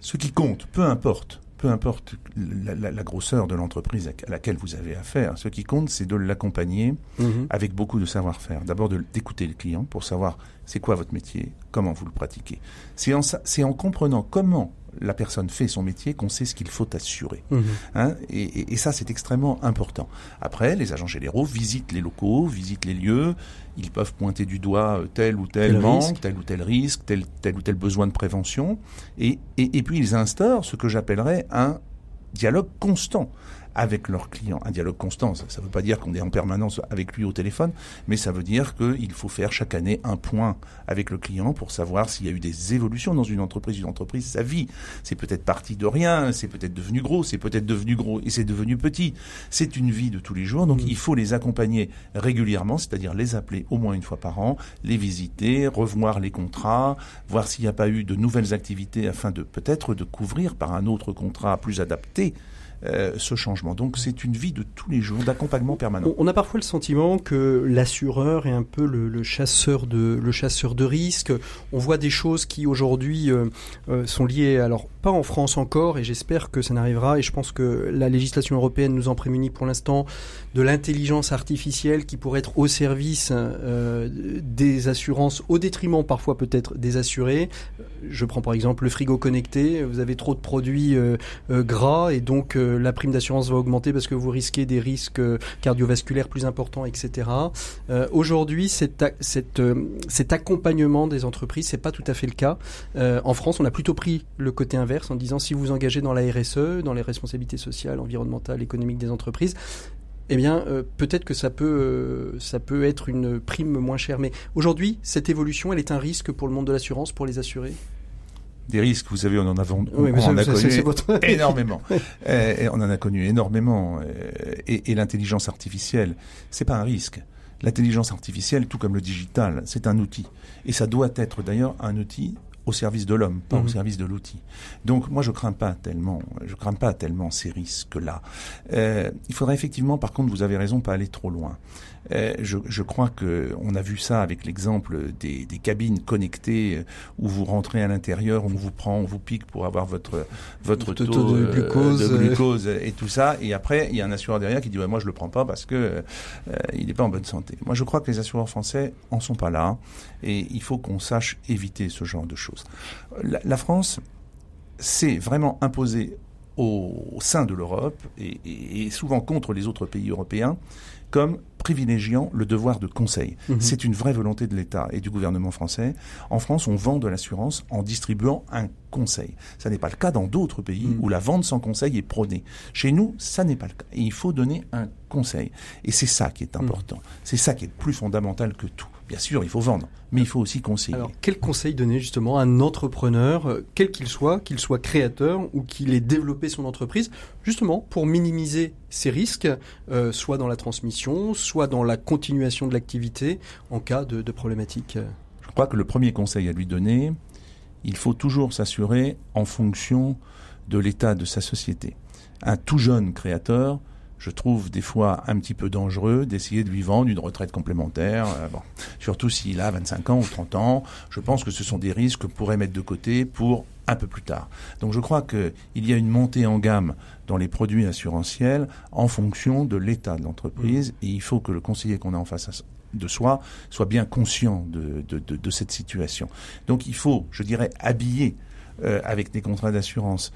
Ce qui compte, peu importe, peu importe la, grosseur de l'entreprise à laquelle vous avez affaire, ce qui compte, c'est de l'accompagner mhm. avec beaucoup de savoir-faire. D'abord, d'écouter le client pour savoir c'est quoi votre métier, comment vous le pratiquez. C'est en, en comprenant comment la personne fait son métier qu'on sait ce qu'il faut assurer. Mhm. Hein et, et, ça, c'est extrêmement important. Après, les agents généraux visitent les locaux, visitent les lieux, ils peuvent pointer du doigt euh, tel ou tel, manque, tel ou tel risque, tel, tel ou tel besoin de prévention, et, et, et puis ils instaurent ce que j'appellerais un dialogue constant avec leurs clients. Un dialogue constant, ça ne veut pas dire qu'on est en permanence avec lui au téléphone, mais ça veut dire qu'il faut faire chaque année un point avec le client pour savoir s'il y a eu des évolutions dans une entreprise. Une entreprise, sa vie, c'est peut-être parti de rien, c'est peut-être devenu gros, c'est peut-être devenu gros et c'est devenu petit. C'est une vie de tous les jours, donc mmh. il faut les accompagner régulièrement, c'est-à-dire les appeler au moins une fois par an, les visiter, revoir les contrats, voir s'il n'y a pas eu de nouvelles activités afin de peut-être de couvrir par un autre contrat plus adapté euh, ce changement. Donc c'est une vie de tous les jours, d'accompagnement permanent. On a parfois le sentiment que l'assureur est un peu le, chasseur de risques. On voit des choses qui aujourd'hui euh, euh, sont liées, alors pas en France encore, et j'espère que ça n'arrivera. Et je pense que la législation européenne nous en prémunit pour l'instant de l'intelligence artificielle qui pourrait être au service des assurances, au détriment parfois peut-être des assurés. Je prends par exemple le frigo connecté. Vous avez trop de produits gras et donc la prime d'assurance va augmenter parce que vous risquez des risques euh, cardiovasculaires plus importants, etc. Euh, aujourd'hui, cet, euh, cet, accompagnement des entreprises, c'est pas tout à fait le cas. en France, on a plutôt pris le côté inverse en disant si vous engagez dans la RSE, dans les responsabilités sociales, environnementales, économiques des entreprises, eh bien, peut-être que ça peut, ça peut être une prime moins chère. Mais aujourd'hui, cette évolution, elle est un risque pour le monde de l'assurance, pour les assurés? Des risques, vous savez, on en, a, connu énormément. et, on en a connu énormément. Et, et l'intelligence artificielle, c'est pas un risque. L'intelligence artificielle, tout comme le digital, c'est un outil. Et ça doit être d'ailleurs un outil au service de l'homme, pas au mhm. service de l'outil. Donc moi je crains pas tellement, je crains pas tellement ces risques-là. Euh, il faudrait effectivement, par contre, vous avez raison, pas aller trop loin. Euh, je, je, crois que on a vu ça avec l'exemple des, des, cabines connectées euh, où vous rentrez à l'intérieur, on vous prend, on vous pique pour avoir votre votre taux, de, euh, glucose. de, glucose. et tout ça. Et après, il y a un assureur derrière qui dit ouais, moi je le prends pas parce que il n'est pas en bonne santé. Moi, je crois que les assureurs français en sont pas là et il faut qu'on sache éviter ce genre de choses. La, la France s'est vraiment imposée au, sein de l'Europe et, et, souvent contre les autres pays européens comme privilégiant le devoir de conseil. Mhm. C'est une vraie volonté de l'État et du gouvernement français. En France, on vend de l'assurance en distribuant un conseil. Ça n'est pas le cas dans d'autres pays mhm. où la vente sans conseil est prônée. Chez nous, ça n'est pas le cas. Et il faut donner un conseil. Et c'est ça qui est mhm. important. C'est ça qui est plus fondamental que tout. Bien sûr, il faut vendre, mais il faut aussi conseiller. Alors, quel conseil donner justement à un entrepreneur, euh, quel qu'il soit, qu'il soit créateur ou qu'il ait développé son entreprise, justement pour minimiser ses risques, euh, soit dans la transmission, soit dans la continuation de l'activité en cas de, de problématique? Je crois que le premier conseil à lui donner, il faut toujours s'assurer en fonction de l'état de sa société. Un tout jeune créateur je trouve des fois un petit peu dangereux d'essayer de lui vendre une retraite complémentaire. Euh, bon. Surtout s'il a 25 ans ou 30 ans, je pense que ce sont des risques qu'on pourrait mettre de côté pour un peu plus tard. Donc je crois qu'il y a une montée en gamme dans les produits assurantiels en fonction de l'état de l'entreprise mmh. et il faut que le conseiller qu'on a en face de soi soit bien conscient de, de, de, de cette situation. Donc il faut, je dirais, habiller euh, avec des contrats d'assurance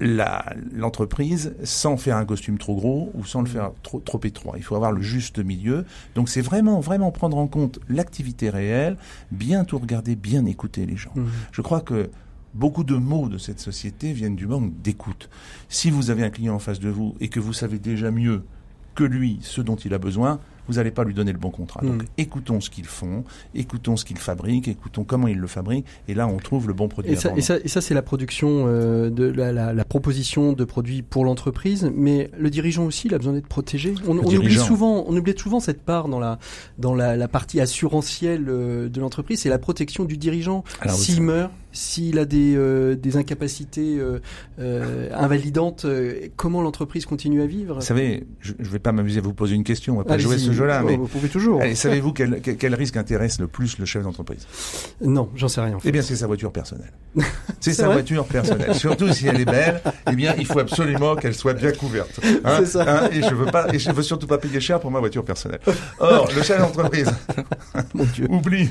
l'entreprise sans faire un costume trop gros ou sans le faire trop, trop étroit. Il faut avoir le juste milieu. Donc c'est vraiment, vraiment prendre en compte l'activité réelle, bien tout regarder, bien écouter les gens. Mmh. Je crois que beaucoup de mots de cette société viennent du manque d'écoute. Si vous avez un client en face de vous et que vous savez déjà mieux que lui ce dont il a besoin, vous n'allez pas lui donner le bon contrat. Donc hmm. écoutons ce qu'ils font, écoutons ce qu'ils fabriquent, écoutons comment ils le fabriquent, et là on trouve le bon produit. Et ça, et ça, c'est la production euh, de la, la, la, proposition de produits pour l'entreprise, mais le dirigeant aussi, il a besoin d'être protégé. On, on oublie souvent, on oublie souvent cette part dans la dans la, la partie assurantielle euh, de l'entreprise, c'est la protection du dirigeant. S'il meurt, s'il a des, euh, des incapacités euh, euh invalidantes, comment l'entreprise continue à vivre? Vous savez, je ne vais pas m'amuser à vous poser une question, on va pas jouer ce jeu-là, mais vous pouvez toujours. savez-vous quel, quel, risque intéresse le plus le chef d'entreprise? Non, j'en sais rien. Eh bien, c'est sa voiture personnelle. c'est sa voiture personnelle. Surtout si elle est belle, eh bien, il faut absolument qu'elle soit bien couverte. Hein, ça. Hein, et je veux pas, et je veux surtout pas payer cher pour ma voiture personnelle. Or, le chef d'entreprise, mon Dieu, oublie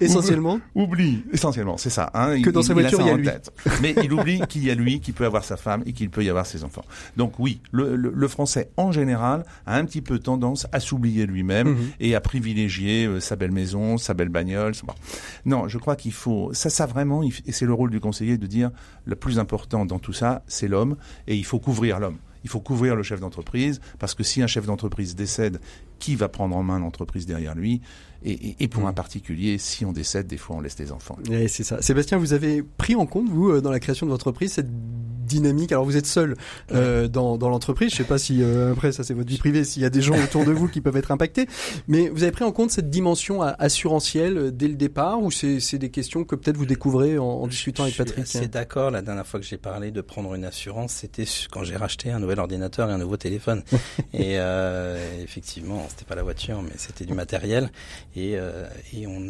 Essentiellement? Oublie, essentiellement, c'est ça. Hein, que dans sa voiture, il, y a lui. Mais il oublie qu'il y a lui, qu'il peut avoir sa femme et qu'il peut y avoir ses enfants. Donc oui, le, le, français en général a un petit peu tendance à s'oublier lui-même mhm. et à privilégier euh, sa belle maison, sa belle bagnole. Non, je crois qu'il faut, ça, ça vraiment, et c'est le rôle du conseiller de dire, le plus important dans tout ça, c'est l'homme et il faut couvrir l'homme Il faut couvrir le chef d'entreprise parce que si un chef d'entreprise décède, qui va prendre en main l'entreprise derrière lui? Et, pour un particulier, si on décède, des fois on laisse les enfants. Et c'est ça. Sébastien, vous avez pris en compte, vous, euh, dans la création de votre entreprise, cette dynamique? Alors vous êtes seul euh, dans, dans l'entreprise. Je sais pas si euh, après ça c'est votre vie privée, s'il y a des gens autour de vous qui peuvent être impactés. Mais vous avez pris en compte cette dimension assurantielle dès le départ ou c'est des questions que peut-être vous découvrez en, discutant avec Patrick C'est d'accord. La dernière fois que j'ai parlé de prendre une assurance, c'était quand j'ai racheté un nouvel ordinateur et un nouveau téléphone. et euh, effectivement, c'était pas la voiture, mais c'était du matériel. Et, euh, et on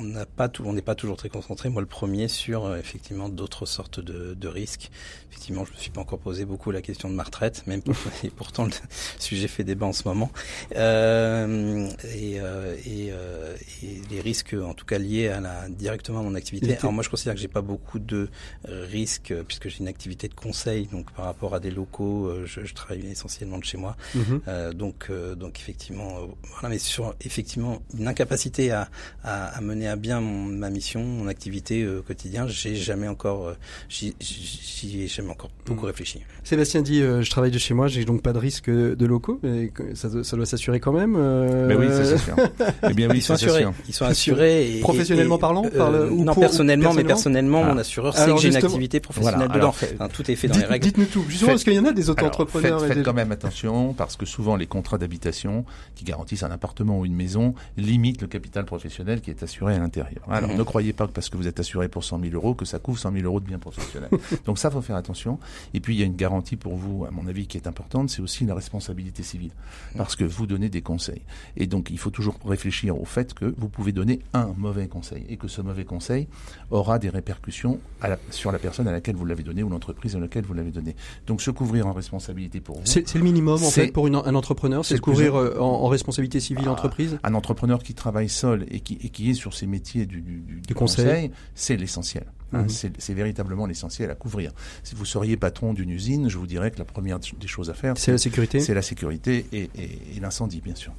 on n'a pas tout, on n'est pas toujours très concentré. Moi, le premier sur euh, effectivement d'autres sortes de, de, risques. Effectivement, je me suis pas encore posé beaucoup la question de ma retraite, même et pourtant le sujet fait débat en ce moment. Euh, et, euh, et, euh, et, les risques, en tout cas liés à la directement à mon activité. Alors moi, je considère que j'ai pas beaucoup de risques puisque j'ai une activité de conseil. Donc par rapport à des locaux, je, je travaille essentiellement de chez moi. Mm-hmm. donc donc effectivement, voilà, mais sur effectivement une incapacité à, à, à mener à bien ma mission, mon activité euh, quotidienne, j'ai jamais encore, euh, j'y ai jamais encore beaucoup mm. réfléchi. Sébastien dit, euh, je travaille de chez moi, j'ai donc pas de risque de locaux, mais ça, ça doit s'assurer quand même. Mais oui, c'est sûr. eh bien oui, ils sont assurés. Ils sont assurés. Et, professionnellement parlant, par ou non personnellement, mais personnellement, mon ah. assureur sait que j'ai une activité professionnelle dedans. tout est fait dans les règles. Dites-nous tout, justement parce qu'il y en a des auto-entrepreneurs. Faites, quand même attention parce que souvent les contrats d'habitation qui garantissent un appartement ou une maison limitent le capital professionnel qui est assuré à l'intérieur. Alors mhm. ne croyez pas que parce que vous êtes assuré pour 100 000 euros que ça couvre 100 000 euros de biens professionnels. Donc ça, faut faire attention. Et puis il y a une garantie pour vous, à mon avis, qui est importante, c'est aussi la responsabilité civile, parce que vous donnez des conseils. Et donc il faut toujours réfléchir au fait que vous pouvez donner un mauvais conseil et que ce mauvais conseil aura des répercussions sur la personne à laquelle vous l'avez donné ou l'entreprise à laquelle vous l'avez donné. Donc se couvrir en responsabilité pour vous. C'est le minimum en fait pour une, un entrepreneur, c'est se couvrir euh, en, responsabilité civile ah, entreprise? Un entrepreneur qui travaille seul et qui, et qui est sur ses métiers du, du, conseil, c'est l'essentiel. Hein, mhm. C'est véritablement l'essentiel à couvrir. Si vous seriez patron d'une usine, je vous dirais que la première des choses à faire, c'est la sécurité. C'est la sécurité et, et, l'incendie, bien sûr.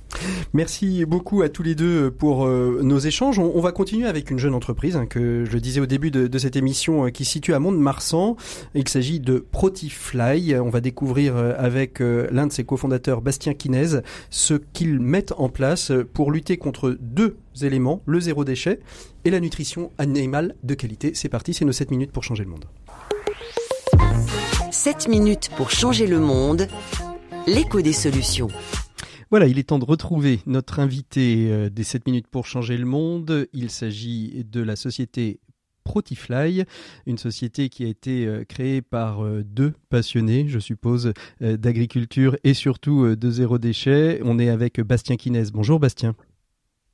Merci beaucoup à tous les deux pour euh, nos échanges. On, va continuer avec une jeune entreprise hein, que je le disais au début de, de cette émission, euh, qui se situe à Mont-de-Marsan. Il s'agit de Protifly. On va découvrir euh, avec l'un de ses cofondateurs, Bastien Quinez, ce qu'ils mettent en place pour lutter contre deux éléments, le zéro déchet et la nutrition animale de qualité. C'est parti, c'est nos 7 minutes pour changer le monde. 7 minutes pour changer le monde, l'écho des solutions. Voilà, il est temps de retrouver notre invité euh, des 7 minutes pour changer le monde. Il s'agit de la société Protifly, une société qui a été euh, créée par euh, deux passionnés, je suppose, d'agriculture et surtout de zéro déchet. On est avec Bastien Quinez. Bonjour Bastien.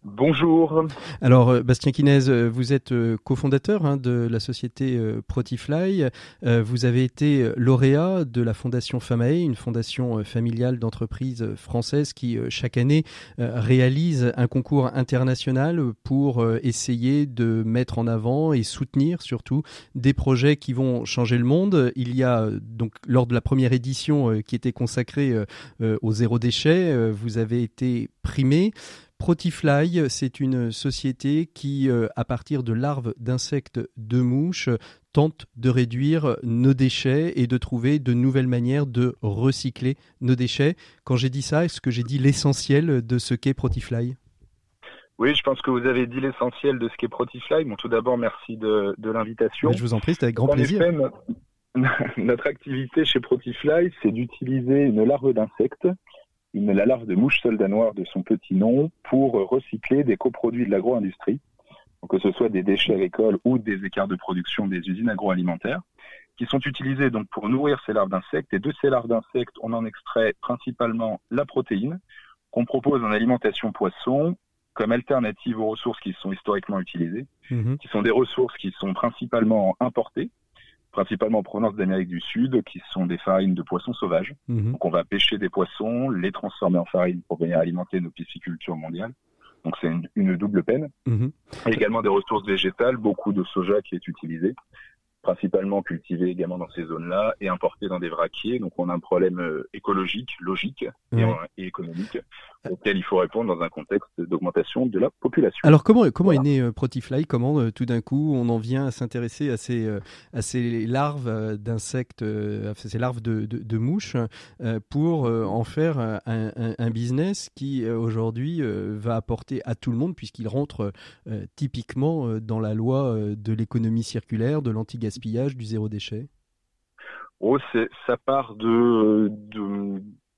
Bonjour. Alors, euh, Bastien Quinez, euh, vous êtes euh, cofondateur hein, de la société Protifly. Vous avez été lauréat de la fondation FAMAE, une fondation familiale d'entreprises françaises qui, chaque année, réalise un concours international pour essayer de mettre en avant et soutenir surtout des projets qui vont changer le monde. Il y a donc, lors de la première édition qui était consacrée au zéro déchet, vous avez été primé. Protifly, c'est une société qui, euh, à partir de larves d'insectes de mouches, tente de réduire nos déchets et de trouver de nouvelles manières de recycler nos déchets. Quand j'ai dit ça, est-ce que j'ai dit l'essentiel de ce qu'est Protifly? Oui, je pense que vous avez dit l'essentiel de ce qu'est Protifly. Bon, tout d'abord, merci de, l'invitation. Je vous en prie, c'est avec grand plaisir. notre activité chez Protifly, c'est d'utiliser une larve d'insecte une, la larve de mouche soldat noire de son petit nom pour recycler des coproduits de l'agro-industrie, que ce soit des déchets agricoles ou des écarts de production des usines agroalimentaires, qui sont utilisés donc pour nourrir ces larves d'insectes. Et de ces larves d'insectes, on en extrait principalement la protéine qu'on propose en alimentation poisson comme alternative aux ressources qui sont historiquement utilisées, mhm. qui sont des ressources qui sont principalement importées, principalement en provenance d'Amérique du Sud, qui sont des farines de poissons sauvages. Mhm. Donc on va pêcher des poissons, les transformer en farine pour venir alimenter nos piscicultures mondiales. Donc c'est une, double peine. Mhm. également des ressources végétales, beaucoup de soja qui est utilisé, principalement cultivé également dans ces zones-là et importé dans des vraquiers. Donc on a un problème euh, écologique, logique et, et, économique auquel il faut répondre dans un contexte d'augmentation de la population. Alors comment comment est né Protifly? Comment tout d'un coup on en vient à s'intéresser à ces à ces larves d'insectes, à ces larves de, de, mouches pour en faire un, un, business qui aujourd'hui va apporter à tout le monde puisqu'il rentre typiquement dans la loi de l'économie circulaire, de l'anti-gaspillage, du zéro déchet? Oh, ça part de,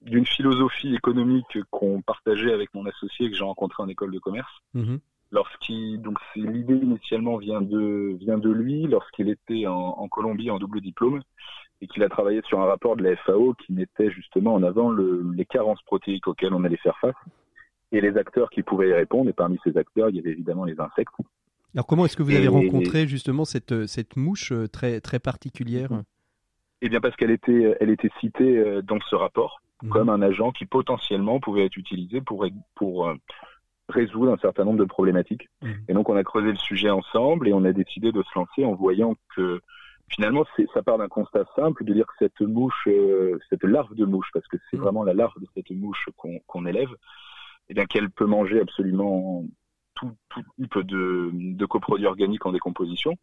d'une philosophie économique qu'on partageait avec mon associé que j'ai rencontré en école de commerce. Mm-hmm. Lorsqu'il, donc l'idée initialement vient de vient de lui lorsqu'il était en, Colombie en double diplôme et qu'il a travaillé sur un rapport de la FAO qui mettait justement en avant les carences protéiques auxquelles on allait faire face et les acteurs qui pouvaient y répondre. Et parmi ces acteurs, il y avait évidemment les insectes. Alors comment est-ce que vous avez rencontré justement cette cette mouche euh, très très particulière? Eh bien parce qu'elle était elle était citée euh, dans ce rapport mhm. comme un agent qui potentiellement pouvait être utilisé pour pour euh, résoudre un certain nombre de problématiques. Mhm. Et donc on a creusé le sujet ensemble et on a décidé de se lancer en voyant que finalement ça part d'un constat simple de dire que cette mouche, cette larve de mouche, parce que c'est mhm. vraiment la larve de cette mouche qu'on élève, eh bien qu'elle peut manger absolument tout, type de, de coproduits organiques en décomposition,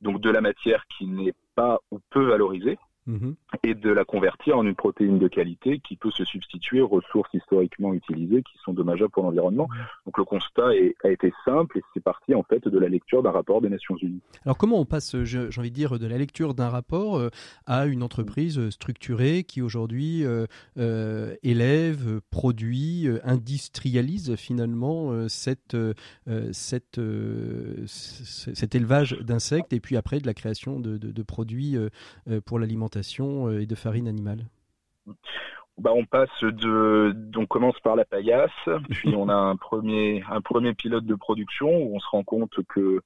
donc de la matière qui n'est pas ou peu valorisée, Mhm. et de la convertir en une protéine de qualité qui peut se substituer aux ressources historiquement utilisées qui sont dommageables pour l'environnement. Donc le constat a été simple et c'est parti en fait de la lecture d'un rapport des Nations Unies. Alors comment on passe, j'ai envie de dire, de la lecture d'un rapport euh, à une entreprise euh, structurée qui aujourd'hui euh, élève, produit, industrialise finalement cette, cette, cet élevage d'insectes et puis après de la création de, de produits pour l'alimentation euh, et de farine animale bah, on passe de, on commence par la paillasse, puis on a un premier, un premier pilote de production où on se rend compte que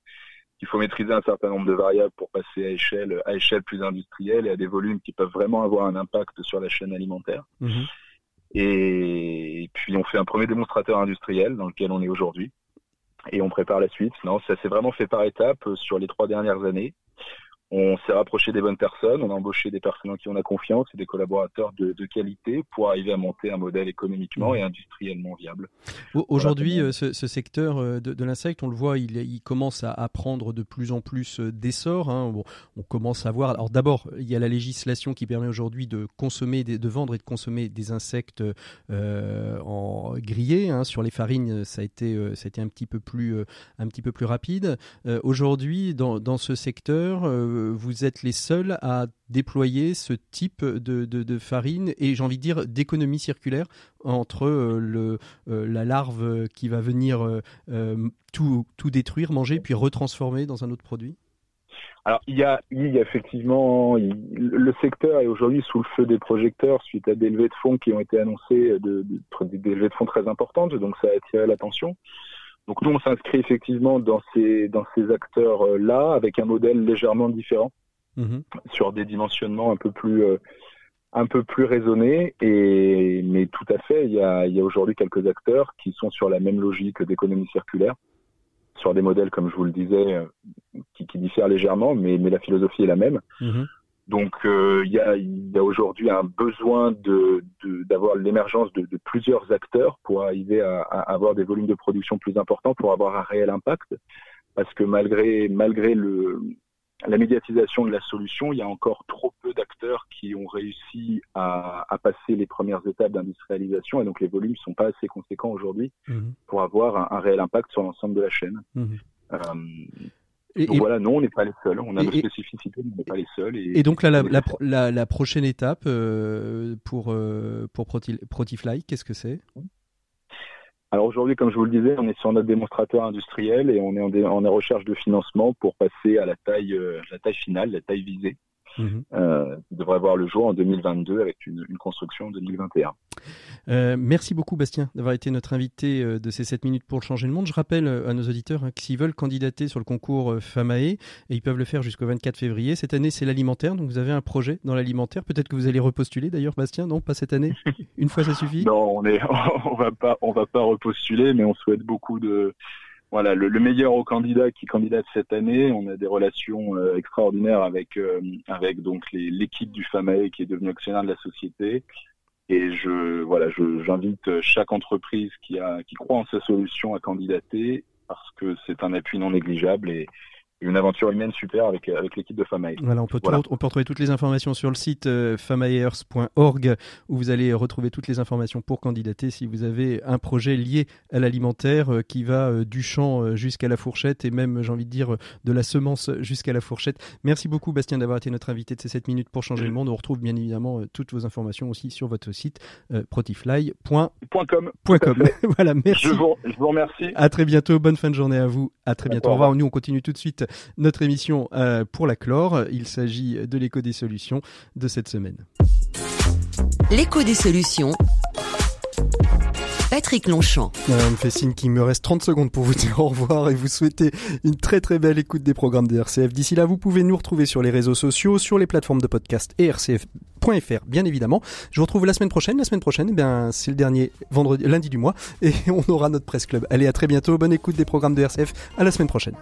qu'il faut maîtriser un certain nombre de variables pour passer à échelle, à échelle plus industrielle et à des volumes qui peuvent vraiment avoir un impact sur la chaîne alimentaire. Mhm. Et puis on fait un premier démonstrateur industriel dans lequel on est aujourd'hui et on prépare la suite. Non, ça s'est vraiment fait par étapes sur les trois dernières années. On s'est rapproché des bonnes personnes, on a embauché des personnes en qui on a confiance et des collaborateurs de, qualité pour arriver à monter un modèle économiquement mmh. et industriellement viable. Aujourd'hui, euh, ce, secteur euh, de, l'insecte, on le voit, il, commence à, prendre de plus en plus euh, d'essor. Hein. on commence à voir. Alors d'abord, il y a la législation qui permet aujourd'hui de consommer, de vendre et de consommer des insectes en grillés. Hein. Sur les farines, ça a été, ça a été un petit peu plus, un petit peu plus rapide. aujourd'hui, dans, dans, ce secteur vous êtes les seuls à déployer ce type de, farine et j'ai envie de dire d'économie circulaire entre euh, euh, la larve qui va venir euh, tout, détruire, manger, puis retransformer dans un autre produit? Alors il y a, il y a effectivement le secteur est aujourd'hui sous le feu des projecteurs suite à des levées de fonds qui ont été annoncées, de, des levées de fonds très importantes, donc ça a attiré l'attention. Donc nous, on s'inscrit effectivement dans ces, dans ces acteurs-là avec un modèle légèrement différent, mhm. sur des dimensionnements un peu plus, euh, un peu plus raisonnés. Et, mais tout à fait, il y a, il y a aujourd'hui quelques acteurs qui sont sur la même logique d'économie circulaire, sur des modèles, comme je vous le disais, euh, qui, qui diffèrent légèrement, mais, mais la philosophie est la même. Mhm. Donc euh, il y a, y a aujourd'hui un besoin de, d'avoir l'émergence de, de, plusieurs acteurs pour arriver à, à, avoir des volumes de production plus importants, pour avoir un réel impact. Parce que malgré, malgré le, la médiatisation de la solution, il y a encore trop peu d'acteurs qui ont réussi à, à passer les premières étapes d'industrialisation et donc les volumes sont pas assez conséquents aujourd'hui mmh. pour avoir un, réel impact sur l'ensemble de la chaîne. Mmh. Euh, et, donc voilà, non, on n'est pas les seuls. On a nos spécificités, mais on n'est pas les seuls. Et, donc là, la, la, prochaine étape euh, pour, euh, pour Protifly, qu'est-ce que c'est? Alors aujourd'hui, comme je vous le disais, on est sur notre démonstrateur industriel et on est en, en recherche de financement pour passer à la taille, euh, la taille finale, la taille visée. Mhm. Euh, devrait voir le jour en 2022 avec une, construction en 2021. Euh, merci beaucoup Bastien d'avoir été notre invité euh, de ces 7 minutes pour changer le monde. Je rappelle à nos auditeurs hein, que s'ils veulent candidater sur le concours FAMAE, et ils peuvent le faire jusqu'au 24 février. Cette année c'est l'alimentaire, donc vous avez un projet dans l'alimentaire. Peut-être que vous allez repostuler d'ailleurs Bastien, non Pas cette année? Une fois ça suffit? Non, on est, on va pas, on va pas repostuler, mais on souhaite beaucoup de voilà, le, meilleur au candidat qui candidate cette année. On a des relations euh, extraordinaires avec euh, avec donc l'équipe du FAMAE qui est devenue actionnaire de la société. Et je voilà, j'invite chaque entreprise qui a qui croit en sa solution à candidater parce que c'est un appui non négligeable et une aventure humaine super avec, avec l'équipe de Famae. Voilà, on peut, on peut retrouver toutes les informations sur le site euh, où vous allez retrouver toutes les informations pour candidater si vous avez un projet lié à l'alimentaire euh, qui va euh, du champ euh, jusqu'à la fourchette et même, j'ai envie de dire, de la semence jusqu'à la fourchette. Merci beaucoup, Bastien, d'avoir été notre invité de ces 7 minutes pour changer le monde. On retrouve bien évidemment toutes vos informations aussi sur votre site protifly.com. voilà, merci. Je vous, je vous remercie. À très bientôt. Bonne fin de journée à vous. À très bientôt. Au revoir. Nous, on continue tout de suite notre émission euh, pour la clore. Il s'agit de l'écho des solutions de cette semaine. L'écho des solutions. Patrick Longchamp. Euh, on me fait signe qu'il me reste 30 secondes pour vous dire au revoir et vous souhaiter une très très belle écoute des programmes de RCF. D'ici là, vous pouvez nous retrouver sur les réseaux sociaux, sur les plateformes de podcast et RCF.fr, bien évidemment. Je vous retrouve la semaine prochaine. La semaine prochaine, eh bien, c'est le dernier vendredi, lundi du mois et on aura notre presse club. Allez, à très bientôt. Bonne écoute des programmes de RCF. À la semaine prochaine.